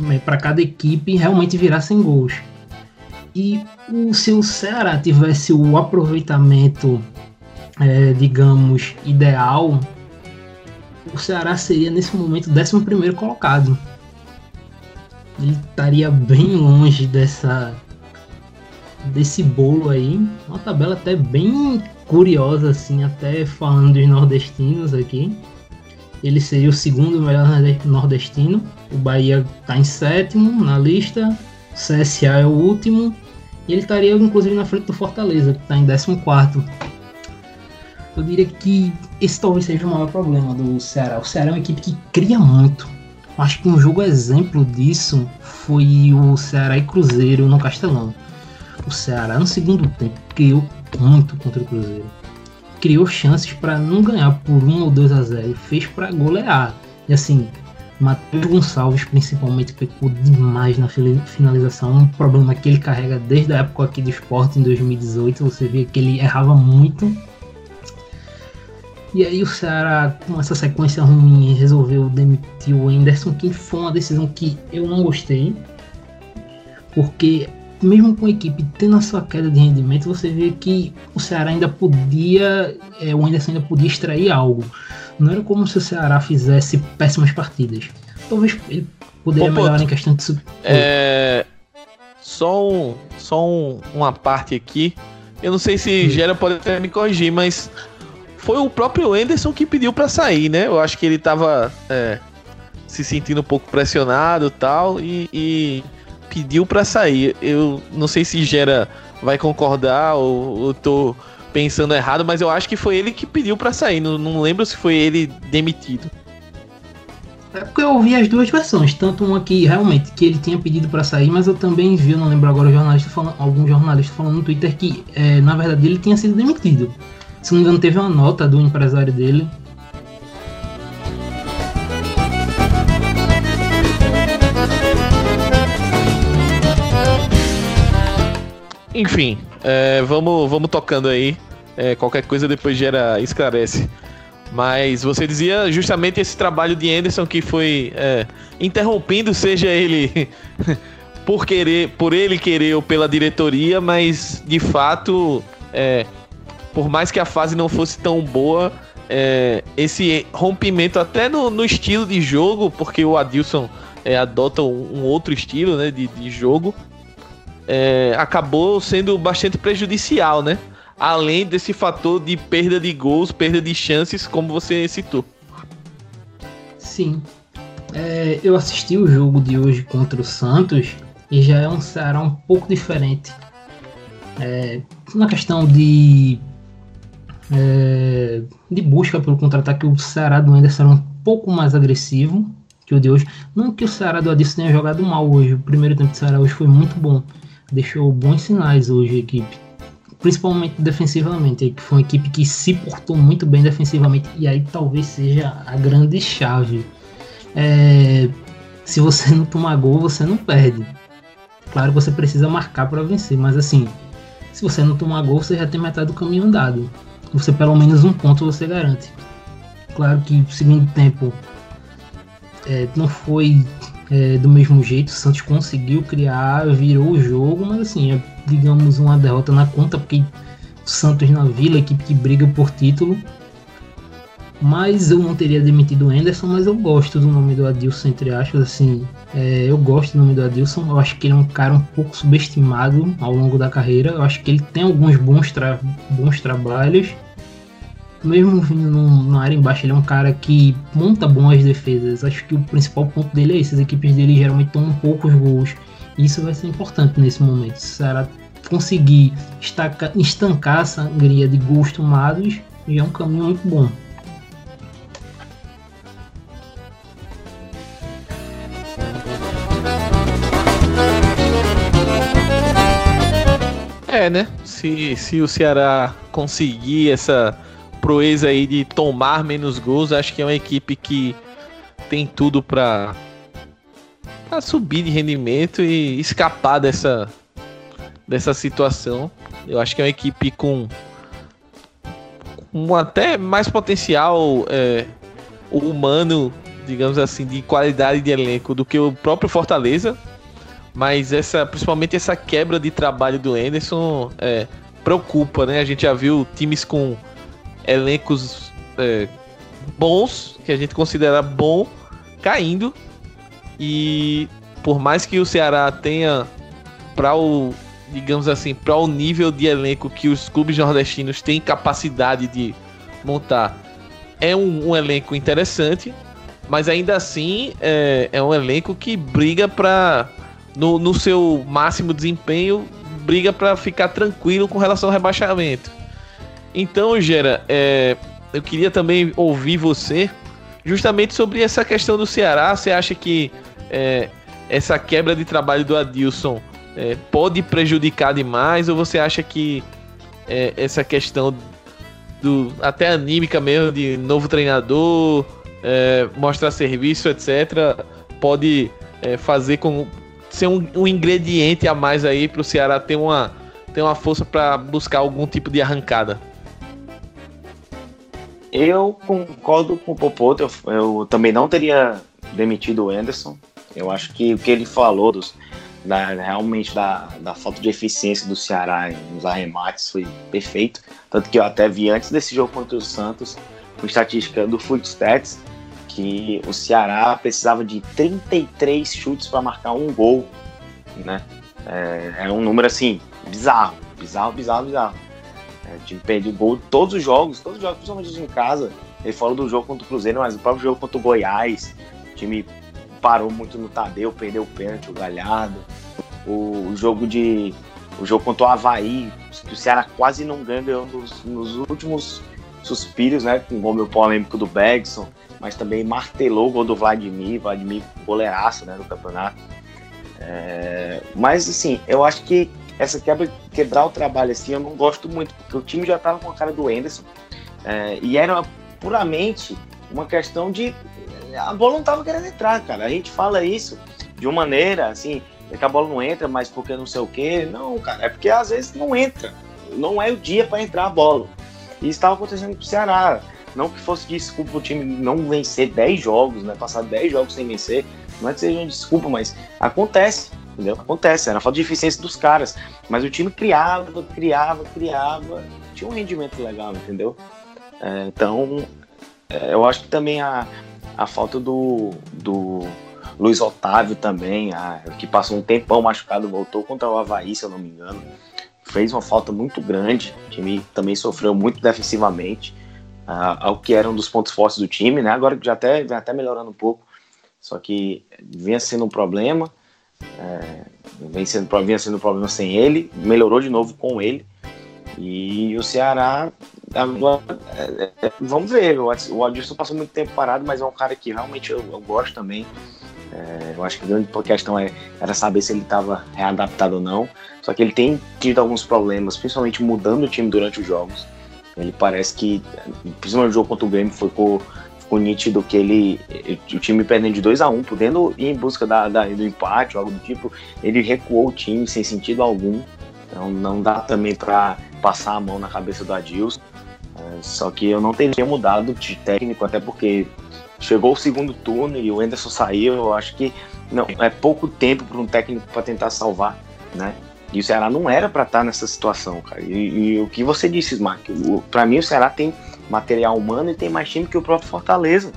né, para cada equipe realmente virassem gols. E o, se o Ceará tivesse o aproveitamento, é, digamos, ideal o Ceará seria nesse momento o 11 colocado. Ele estaria bem longe dessa desse bolo aí. Uma tabela até bem curiosa, assim, até falando dos nordestinos aqui. Ele seria o segundo melhor nordestino. O Bahia está em sétimo na lista. O CSA é o último. E ele estaria, inclusive, na frente do Fortaleza, que está em 14. Eu diria que esse talvez seja o maior problema do Ceará. O Ceará é uma equipe que cria muito. Acho que um jogo exemplo disso foi o Ceará e Cruzeiro no Castelão. O Ceará no segundo tempo criou muito contra o Cruzeiro. Criou chances para não ganhar por 1 ou 2 a 0, fez para golear. E assim, Matheus Gonçalves principalmente pecou demais na finalização, um problema que ele carrega desde a época aqui do esporte em 2018, você vê que ele errava muito. E aí o Ceará, com essa sequência ruim, resolveu demitir o Anderson, que foi uma decisão que eu não gostei, porque mesmo com a equipe tendo a sua queda de rendimento, você vê que o Ceará ainda podia, é, o Anderson ainda podia extrair algo. Não era como se o Ceará fizesse péssimas partidas. Talvez ele poderia melhorar em questão de é... Só, um, só um, uma parte aqui. Eu não sei se Gera pode até me corrigir, mas foi o próprio Anderson que pediu para sair, né? Eu acho que ele tava é, se sentindo um pouco pressionado tal, e, e pediu para sair. Eu não sei se Gera vai concordar ou eu tô pensando errado, mas eu acho que foi ele que pediu para sair. Não, não lembro se foi ele demitido. É porque eu ouvi as duas versões, tanto uma que realmente que ele tinha pedido para sair, mas eu também vi, eu não lembro agora, jornalista falando, algum jornalista falando no Twitter que é, na verdade ele tinha sido demitido. Se não me engano, teve uma nota do empresário dele Enfim, é, vamos, vamos tocando aí. É, qualquer coisa depois gera esclarece. Mas você dizia justamente esse trabalho de Anderson que foi é, interrompendo, seja ele <laughs> por querer, por ele querer ou pela diretoria, mas de fato, é, por mais que a fase não fosse tão boa, é, esse rompimento até no, no, estilo de jogo, porque o Adilson é, adota um, um, outro estilo né, de, de jogo, é, acabou sendo bastante prejudicial, né? Além desse fator de perda de gols, perda de chances, como você citou. Sim. É, eu assisti o jogo de hoje contra o Santos e já é um Ceará um pouco diferente. É, na questão de é, de busca pelo contra-ataque, o Ceará do Anderson era um pouco mais agressivo que o de hoje. Não que o Ceará do Adilson tenha jogado mal hoje, o primeiro tempo do Ceará hoje foi muito bom deixou bons sinais hoje a equipe, principalmente defensivamente, que foi uma equipe que se portou muito bem defensivamente e aí talvez seja a grande chave. É, se você não tomar gol, você não perde. Claro que você precisa marcar para vencer, mas assim, se você não tomar gol, você já tem metade do caminho andado. Você pelo menos um ponto você garante. Claro que o segundo tempo é, não foi é, do mesmo jeito. O Santos conseguiu criar, virou o jogo, mas assim, é, digamos, uma derrota na conta, porque o Santos na Vila, equipe que briga por título. Mas eu não teria demitido o Anderson, mas eu gosto do nome do Adilson, entre aspas, assim, é, eu gosto do nome do Adilson, eu acho que ele é um cara um pouco subestimado ao longo da carreira, eu acho que ele tem alguns bons, tra bons trabalhos, mesmo vindo na área embaixo, ele é um cara que monta boas defesas. Acho que o principal ponto dele é esse. As equipes dele geralmente tomam poucos gols. E isso vai ser importante nesse momento. Se o Ceará conseguir estaca, estancar a sangria de gols tomados, já é um caminho muito bom. É, né? Se, se o Ceará conseguir essa proeza aí de tomar menos gols. Acho que é uma equipe que tem tudo para subir de rendimento e escapar dessa, dessa situação. Eu acho que é uma equipe com um até mais potencial é, humano, digamos assim, de qualidade de elenco do que o próprio Fortaleza. Mas essa, principalmente essa quebra de trabalho do Anderson é, preocupa, né? A gente já viu times com elencos é, bons, que a gente considera bom, caindo. E por mais que o Ceará tenha para o, digamos assim, para o nível de elenco que os clubes nordestinos têm capacidade de montar, é um, um elenco interessante, mas ainda assim é, é um elenco que briga para no, no seu máximo desempenho, briga para ficar tranquilo com relação ao rebaixamento. Então, Gera, é, eu queria também ouvir você justamente sobre essa questão do Ceará. Você acha que é, essa quebra de trabalho do Adilson é, pode prejudicar demais? Ou você acha que é, essa questão do até anímica mesmo de novo treinador é, mostrar serviço, etc., pode é, fazer com ser um, um, ingrediente a mais aí para o Ceará ter uma, ter uma força para buscar algum tipo de arrancada? Eu concordo com o Popoto, eu, eu também não teria demitido o Anderson. Eu acho que o que ele falou dos, da, realmente da, da falta de eficiência do Ceará nos arremates foi perfeito. Tanto que eu até vi antes desse jogo contra o Santos, com estatística do Footstats, que o Ceará precisava de 33 chutes para marcar um gol. Né? É, é, um número assim, bizarro, bizarro, bizarro, bizarro. É, time perdeu gol todos os jogos, todos os jogos, principalmente em casa. Ele falou do jogo contra o Cruzeiro, mas o próprio jogo contra o Goiás, o time parou muito no Tadeu, perdeu o pênalti, o Galhardo. O, o jogo de. O jogo contra o Havaí, que o Ceará quase não ganhou nos, nos últimos suspiros, né? Com o gol meu polêmico do Bergson, mas também martelou o gol do Vladimir, Vladimir goleiraço né, no campeonato. É, mas assim, eu acho que essa quebra, quebrar o trabalho assim, eu não gosto muito, porque o time já estava com a cara do Anderson é, e era puramente uma questão de a bola não estava querendo entrar, cara. A gente fala isso de uma maneira assim, que a bola não entra, mas porque não sei o quê. Não, cara, é porque às vezes não entra. Não é o dia para entrar a bola. E estava acontecendo com o Ceará. Não que fosse desculpa o time não vencer 10 jogos, né? Passar 10 jogos sem vencer. Não é que seja uma desculpa, mas acontece. Entendeu? Acontece, era falta de eficiência dos caras. Mas o time criava, criava, criava. Tinha um rendimento legal, entendeu? É, então, é, eu acho que também a, a falta do, do Luiz Otávio também, a, que passou um tempão machucado, voltou contra o Havaí, se eu não me engano. Fez uma falta muito grande. O time também sofreu muito defensivamente, uh, ao que era um dos pontos fortes do time, né? Agora já até, vem até melhorando um pouco. Só que vinha sendo um problema. É, vem sendo, vinha sendo problema sem ele, melhorou de novo com ele. E o Ceará Agora, é, é, vamos ver. O Adilson passou muito tempo parado, mas é um cara que realmente eu, eu gosto também. É, eu acho que a grande questão é, era saber se ele estava readaptado ou não. Só que ele tem tido alguns problemas, principalmente mudando o time durante os jogos. Ele parece que, principalmente no jogo contra o Grêmio, ficou, ficou nítido que ele, o time perdendo de 2 a 1 um, podendo ir em busca da, da, do empate ou algo do tipo. Ele recuou o time sem sentido algum. Então não dá também para passar a mão na cabeça do Adilson. É, só que eu não teria mudado de técnico, até porque chegou o segundo turno e o Anderson saiu. Eu acho que não é pouco tempo para um técnico para tentar salvar, né? E o Ceará não era para estar nessa situação, cara. E, e, o que você disse, Smack, para mim o Ceará tem material humano e tem mais time que o próprio Fortaleza.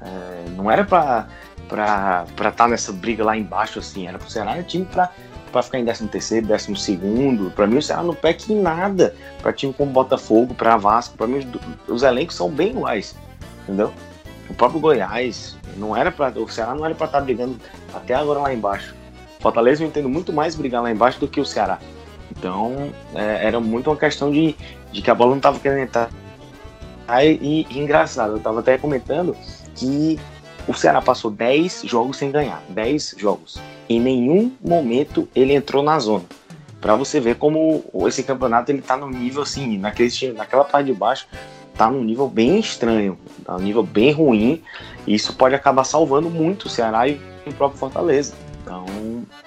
É, não era para para estar tá nessa briga lá embaixo assim, era pro Ceará time para para ficar em 13 terceiro, 12 segundo. Para mim o Ceará não peca em nada. Para time como Botafogo, para Vasco, para mim os elencos são bem iguais, entendeu? O próprio Goiás não era para o Ceará não era para estar tá brigando até agora lá embaixo. Fortaleza eu entendo muito mais brigar lá embaixo do que o Ceará. Então é, era muito uma questão de, de que a bola não estava querendo entrar. Aí, e, e engraçado, eu estava até comentando que o Ceará passou 10 jogos sem ganhar. 10 jogos. Em nenhum momento ele entrou na zona. Para você ver como esse campeonato ele tá no nível assim, naquele, naquela parte de baixo, tá num nível bem estranho, tá num nível bem ruim. E isso pode acabar salvando muito o Ceará e o próprio Fortaleza. Então,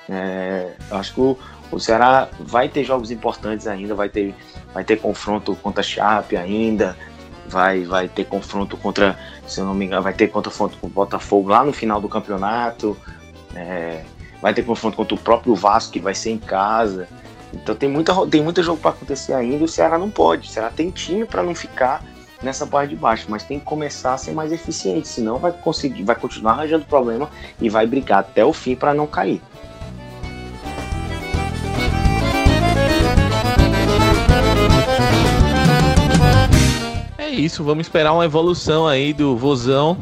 é, acho que o, o Ceará vai ter jogos importantes ainda, vai ter, vai ter confronto contra a Chape ainda, vai, vai ter confronto contra, se eu não me engano, vai ter confronto com o Botafogo lá no final do campeonato. É, vai ter confronto contra o próprio Vasco, que vai ser em casa. Então tem muita, tem muito jogo para acontecer ainda. O Ceará não pode. O Ceará tem time para não ficar nessa parte de baixo, mas tem que começar a ser mais eficiente, senão vai conseguir, vai continuar arranjando problema e vai brigar até o fim para não cair. Isso, vamos esperar uma evolução aí do Vozão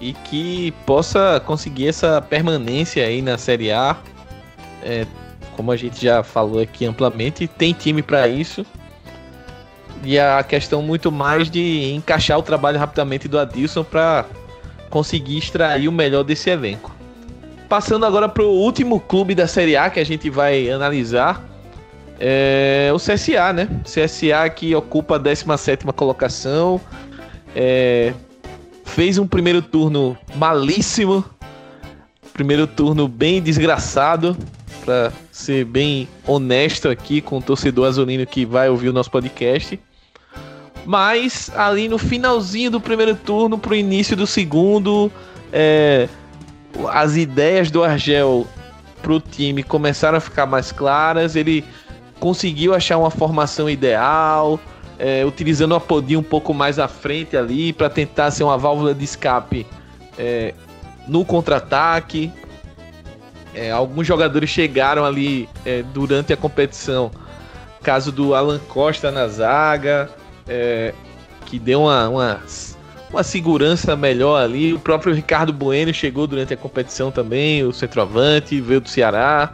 e que possa conseguir essa permanência aí na Série A. É, como a gente já falou aqui amplamente, tem time para isso. E a questão muito mais de encaixar o trabalho rapidamente do Adilson para conseguir extrair o melhor desse elenco. Passando agora para o último clube da Série A que a gente vai analisar, é o CSA, né? CSA que ocupa a 17 colocação, é, fez um primeiro turno malíssimo, primeiro turno bem desgraçado, para ser bem honesto aqui com o torcedor azulino que vai ouvir o nosso podcast. Mas ali no finalzinho do primeiro turno, pro início do segundo, é, as ideias do Argel pro time começaram a ficar mais claras. Ele conseguiu achar uma formação ideal, é, utilizando o Apodi um pouco mais à frente ali para tentar ser uma válvula de escape é, no contra-ataque. É, alguns jogadores chegaram ali é, durante a competição, caso do Alan Costa na zaga, é, que deu uma, uma, uma, segurança melhor ali. O próprio Ricardo Bueno chegou durante a competição também, o centroavante, veio do Ceará.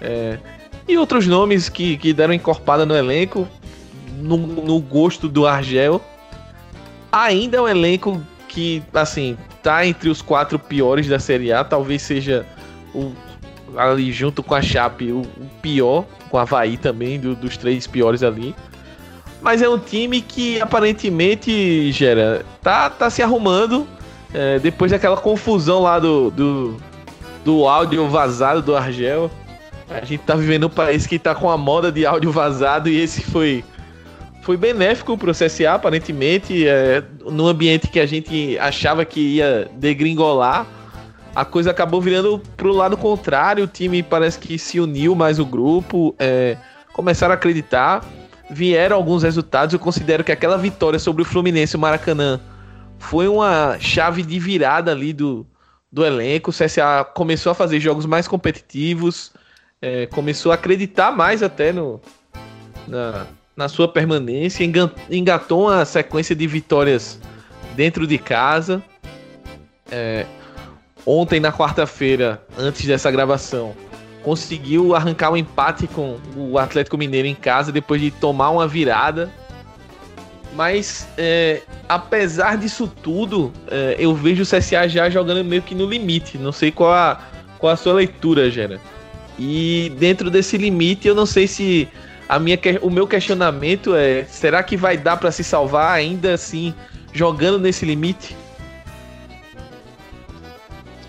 É, e outros nomes que, que deram encorpada no elenco, no, no gosto do Argel. Ainda é um elenco que, assim, tá entre os quatro piores da Série A, talvez seja o, ali junto com a Chape o, o pior, com a Havaí também, do, dos três piores ali. Mas é um time que aparentemente, Gera, tá, tá se arrumando. É, depois daquela confusão lá do, do, do áudio vazado do Argel. A gente tá vivendo um país que tá com a moda de áudio vazado e esse foi foi benéfico pro CSA, aparentemente, é, no ambiente que a gente achava que ia degringolar. A coisa acabou virando pro lado contrário, o time parece que se uniu mais o grupo, é, começaram a acreditar, vieram alguns resultados. Eu considero que aquela vitória sobre o Fluminense e o Maracanã foi uma chave de virada ali do, do elenco. O CSA começou a fazer jogos mais competitivos, é, começou a acreditar mais até no, na, na sua permanência, engatou uma sequência de vitórias dentro de casa. É, ontem, na quarta-feira, antes dessa gravação, conseguiu arrancar o um empate com o Atlético Mineiro em casa depois de tomar uma virada. Mas, é, apesar disso tudo, é, eu vejo o CSA já jogando meio que no limite. Não sei qual a, qual a sua leitura, Gera. E dentro desse limite, eu não sei se a minha, o meu questionamento é: será que vai dar para se salvar ainda assim, jogando nesse limite?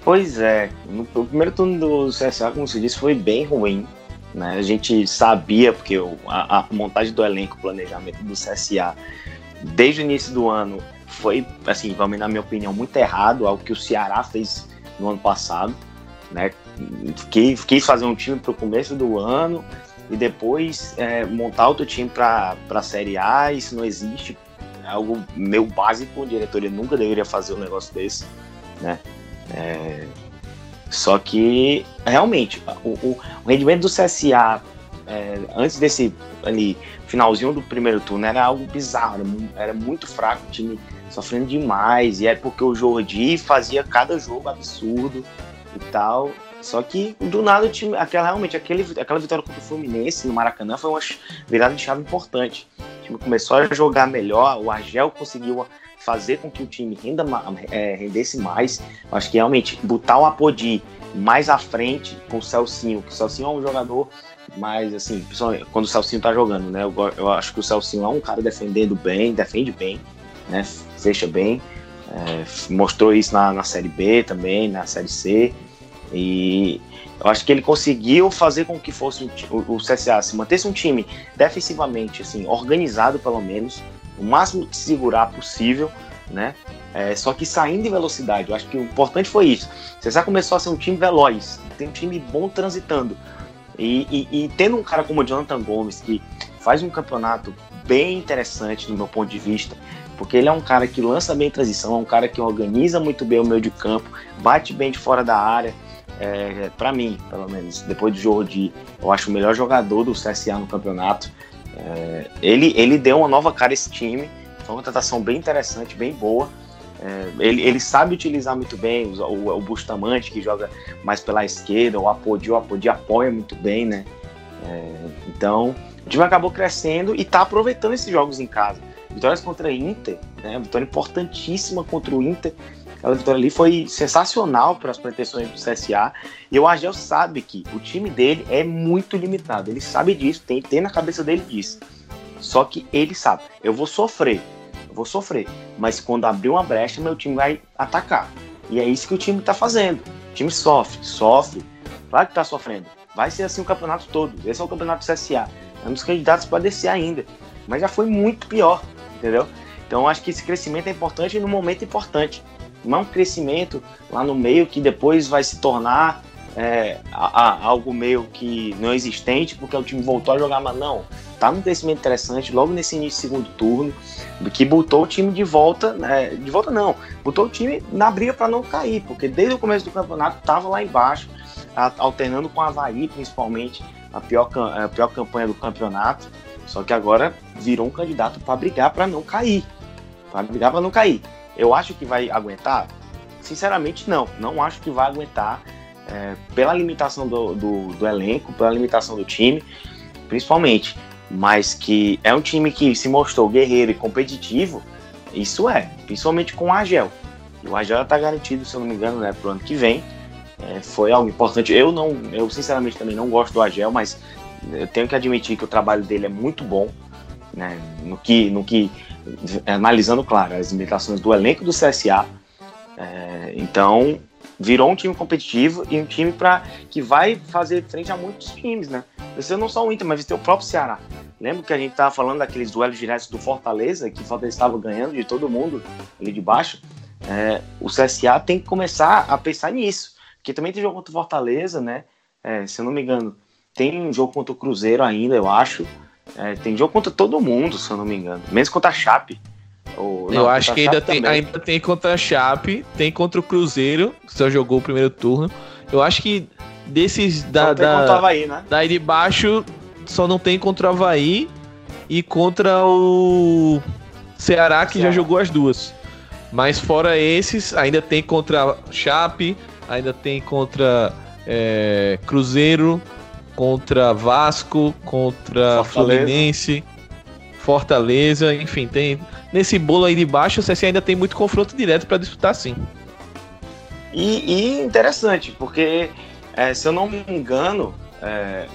Pois é, o primeiro turno do CSA, como você disse, foi bem ruim. Né? A gente sabia, porque a, a, montagem do elenco, o planejamento do CSA, desde o início do ano, foi, assim, vamos na minha opinião, muito errado, algo que o Ceará fez no ano passado. Né? Quis, quis fazer um time para o começo do ano, e depois é, montar outro time para a Série A, isso não existe. É algo meio básico, a diretoria nunca deveria fazer um negócio desse, né? É, só que, realmente, o, o, o rendimento do CSA é, antes desse ali, finalzinho do primeiro turno era algo bizarro, era, era muito fraco, o time sofrendo demais, e é porque o Jordi fazia cada jogo absurdo e tal. Só que do nada o time, aquela, realmente aquele, aquela vitória contra o Fluminense no Maracanã foi uma virada de chave importante. O time começou a jogar melhor, o Argel conseguiu fazer com que o time renda, é, rendesse mais. Acho que realmente botar o Apodi mais à frente com o Celcinho, que o Celcinho é um jogador mais assim, quando o Celcinho tá jogando, né? Eu, eu acho que o Celcinho é um cara defendendo bem, defende bem, né? Fecha bem. É, mostrou isso na, na Série B também, na Série C. E eu acho que ele conseguiu fazer com que fosse o, o CSA se mantesse um time defensivamente assim organizado pelo menos, o máximo de segurar possível, né? É, só que saindo em velocidade, eu acho que o importante foi isso. O CSA começou a ser um time veloz, tem um time bom transitando. E, e, e, tendo um cara como o Jonathan Gomes, que faz um campeonato bem interessante do meu ponto de vista, porque ele é um cara que lança bem transição, é um cara que organiza muito bem o meio de campo, bate bem de fora da área, é, para mim, pelo menos, depois do jogo de, eu acho o melhor jogador do CSA no campeonato. É, ele, ele deu uma nova cara a esse time, foi uma contratação bem interessante, bem boa. É, ele, ele sabe utilizar muito bem o, o, o, Bustamante, que joga mais pela esquerda, o Apodi, o Apodi apoia muito bem, né? É, então, o time acabou crescendo e está aproveitando esses jogos em casa. Vitórias contra a Inter, né? Vitória importantíssima contra o Inter Aquela vitória ali foi sensacional para as pretensões do CSA. E o Argel sabe que o time dele é muito limitado. Ele sabe disso, tem, tem na cabeça dele disso. Só que ele sabe, eu vou sofrer. eu vou sofrer. Mas quando abrir uma brecha, meu time vai atacar. E é isso que o time está fazendo. O time sofre, sofre. Claro que está sofrendo. Vai ser assim o campeonato todo. Esse é o campeonato do CSA. É um dos candidatos para descer ainda. Mas já foi muito pior, entendeu? Então acho que esse crescimento é importante no momento importante. Não um crescimento lá no meio que depois vai se tornar é, a, a, algo meio que não existente porque o time voltou a jogar, mas não. Tá num crescimento interessante logo nesse início do segundo turno, que botou o time de volta, né, de volta não, botou o time na briga para não cair, porque desde o começo do campeonato tava lá embaixo, alternando com a Havaí principalmente, a pior, a pior campanha do campeonato. Só que agora virou um candidato para brigar para não cair. Para brigar para não cair. Eu acho que vai aguentar? Sinceramente, não. Não acho que vai aguentar é, pela limitação do, do, do, elenco, pela limitação do time, principalmente. Mas que é um time que se mostrou guerreiro e competitivo, isso é, principalmente com o Argel. E o Argel está garantido, se eu não me engano, né, para o ano que vem. É, foi algo importante. Eu não, eu sinceramente também não gosto do Argel, mas eu tenho que admitir que o trabalho dele é muito bom, né, no que, no que analisando, claro, as limitações do elenco do CSA. É, então, virou um time competitivo e um time para que vai fazer frente a muitos times, né? Você não só o Inter, mas tem o próprio Ceará. Lembra que a gente estava falando daqueles duelos diretos do Fortaleza, que o Fortaleza estava ganhando de todo mundo ali de baixo? É, o CSA tem que começar a pensar nisso, porque também tem jogo contra o Fortaleza, né? É, se eu não me engano, tem um jogo contra o Cruzeiro ainda, eu acho. É, tem jogo contra todo mundo, se eu não me engano. Menos contra a Chape. Ou, não, eu acho que ainda tem, ainda tem contra a Chape, tem contra o Cruzeiro, que só jogou o primeiro turno. Eu acho que desses da, da, Havaí, né? daí de baixo só não tem contra o Havaí e contra o Ceará, que Ceará. já jogou as duas. Mas fora esses, ainda tem contra Chape, ainda tem contra é, Cruzeiro, contra Vasco, contra Fortaleza. Fluminense, Fortaleza, enfim, tem nesse bolo aí de baixo o CSA ainda tem muito confronto direto para disputar sim. E, e interessante, porque é, se eu não me engano, é,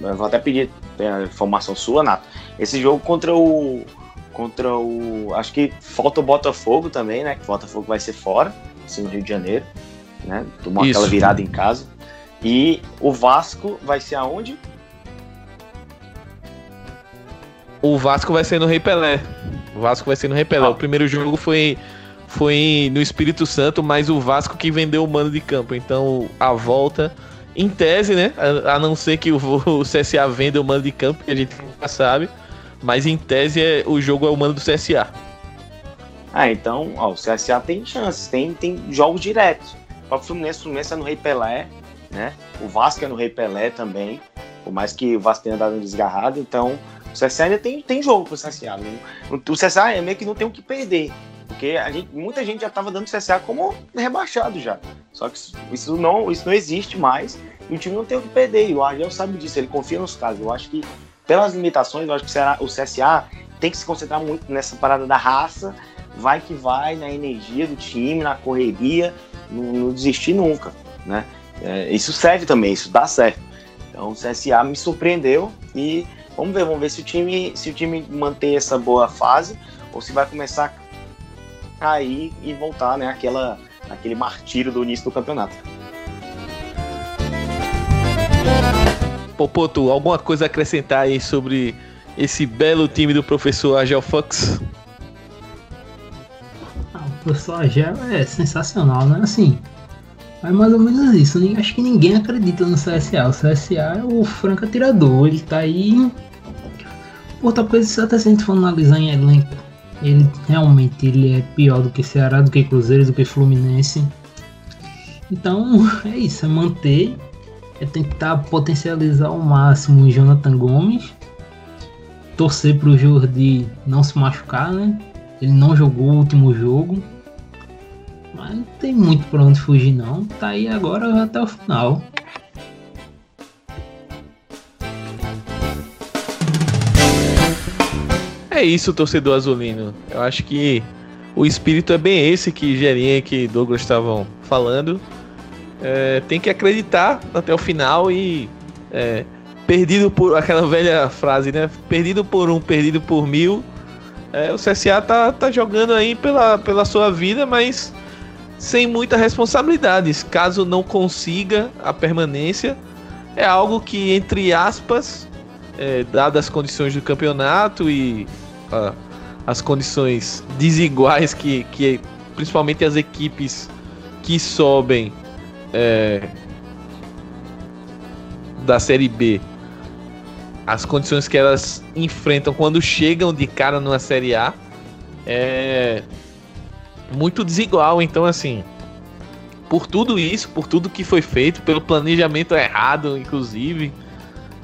eu vou até pedir a informação sua, Nato. Esse jogo contra o contra o acho que falta o Botafogo também, né? Que o Botafogo vai ser fora, assim, no Rio de Janeiro, né? Tomou Isso. aquela virada em casa. E o Vasco vai ser aonde? O Vasco vai ser no Rei Pelé. O Vasco vai ser no Rei Pelé. Ah. O primeiro jogo foi, foi no Espírito Santo, mas o Vasco que vendeu o mano de campo. Então a volta, em tese, né? A, a não ser que o, <laughs> o, CSA venda o mano de campo, que a gente nunca sabe. Mas em tese é, o jogo é o mano do CSA. Ah, então ó, o CSA tem chances, tem, tem jogos diretos. O Fluminense, o Fluminense é no Rei Pelé né? O Vasco é no Rei Pelé também, por mais que o Vasco tenha dado um desgarrado, então o CSA ainda tem, tem jogo pro CSA. O, o CSA é meio que não tem o que perder, porque a gente, muita gente já estava dando o CSA como rebaixado já. Só que isso não, isso não existe mais e o time não tem o que perder. E o Argel sabe disso, ele confia nos casos. Eu acho que, pelas limitações, eu acho que o CSA tem que se concentrar muito nessa parada da raça, vai que vai, na energia do time, na correria, não, não desistir nunca, né? É, isso serve também, isso dá certo. Então o CSA me surpreendeu e vamos ver, vamos ver se o time, se o time mantém essa boa fase ou se vai começar a cair e voltar, né, aquela, aquele martírio do início do campeonato. Popoto, alguma coisa a acrescentar aí sobre esse belo time do professor Agel Fox? Ah, o professor Agel é sensacional, né? Assim, é mais ou menos isso. Acho que ninguém acredita no CSA. O CSA é o franco atirador. Ele tá aí. Outra coisa, até se a gente for analisar em elenco, ele realmente ele é pior do que Ceará, do que Cruzeiro, do que Fluminense. Então <laughs> é isso, é manter, é tentar potencializar ao máximo o Jonathan Gomes, torcer para o Jordi não se machucar, né? Ele não jogou o último jogo, mas não tem muito pra onde fugir não. Tá aí agora até o final. É isso, torcedor azulino. Eu acho que o espírito é bem esse que Gerinha e Douglas estavam falando. É, tem que acreditar até o final e é, perdido por aquela velha frase, né? Perdido por um, perdido por mil. É, o CSA tá, tá jogando aí pela, pela sua vida, mas sem muitas responsabilidades. Caso não consiga a permanência, é algo que, entre aspas, é, dadas as condições do campeonato e uh, as condições desiguais que, que principalmente as equipes que sobem é, da Série B, as condições que elas enfrentam quando chegam de cara numa Série A, é muito desigual. Então, assim, por tudo isso, por tudo que foi feito, pelo planejamento errado, inclusive,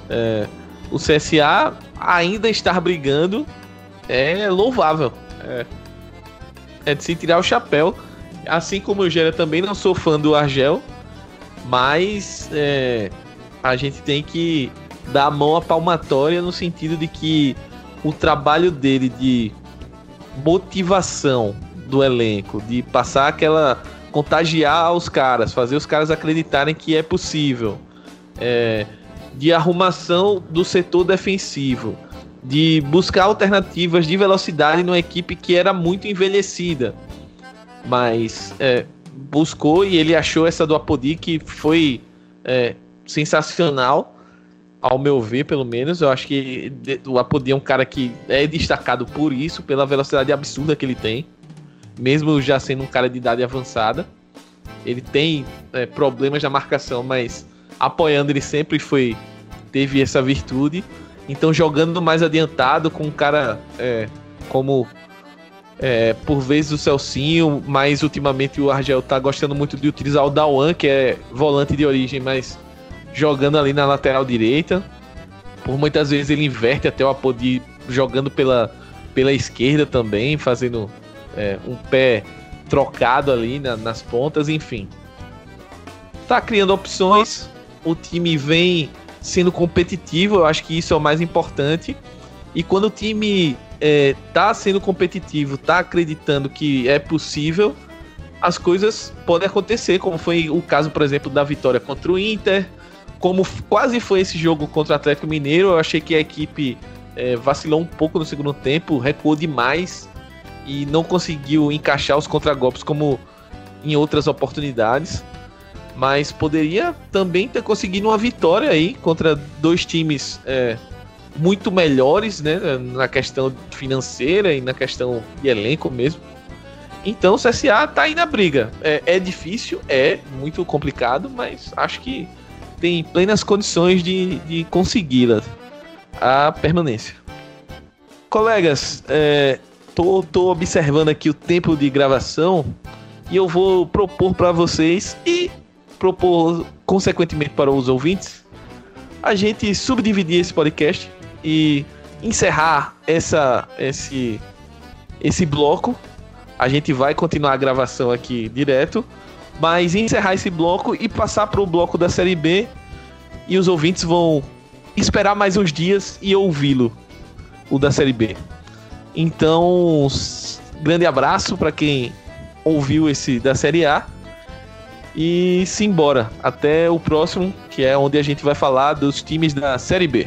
é, o CSA ainda estar brigando é louvável. É, é de se tirar o chapéu. Assim como o Gera também não sou fã do Argel, mas é, a gente tem que dar a mão à palmatória no sentido de que o trabalho dele de motivação do elenco, de passar aquela. contagiar os caras, fazer os caras acreditarem que é possível, é, de arrumação do setor defensivo, de buscar alternativas de velocidade numa equipe que era muito envelhecida, mas é, buscou e ele achou essa do Apodi que foi é, sensacional ao meu ver, pelo menos, eu acho que o Apodi é um cara que é destacado por isso, pela velocidade absurda que ele tem, mesmo já sendo um cara de idade avançada. Ele tem é, problemas na marcação, mas apoiando ele sempre foi teve essa virtude. Então jogando mais adiantado com um cara é, como é, por vezes o Celcinho, mas ultimamente o Argel tá gostando muito de utilizar o Dawan, que é volante de origem, mas jogando ali na lateral direita. Por muitas vezes ele inverte até o Apodi jogando pela, pela esquerda também, fazendo é, um pé trocado ali na, nas pontas, enfim. Tá criando opções, o time vem sendo competitivo, eu acho que isso é o mais importante. E quando o time é, tá sendo competitivo, tá acreditando que é possível, as coisas podem acontecer, como foi o caso, por exemplo, da vitória contra o Inter, como quase foi esse jogo contra o Atlético Mineiro, eu achei que a equipe é, vacilou um pouco no segundo tempo, recuou demais e não conseguiu encaixar os contragolpes como em outras oportunidades. Mas poderia também ter conseguido uma vitória aí contra dois times é, muito melhores, né? Na questão financeira e na questão de elenco mesmo. Então o CSA tá aí na briga. É, é difícil, é muito complicado, mas acho que tem plenas condições de, de consegui-la, a permanência. Colegas, é, tô, tô observando aqui o tempo de gravação e eu vou propor para vocês e propor consequentemente para os ouvintes a gente subdividir esse podcast e encerrar essa esse esse bloco. A gente vai continuar a gravação aqui direto mas encerrar esse bloco e passar para o bloco da Série B e os ouvintes vão esperar mais uns dias e ouvi-lo, o da Série B. Então, grande abraço para quem ouviu esse da Série A e simbora até o próximo, que é onde a gente vai falar dos times da Série B.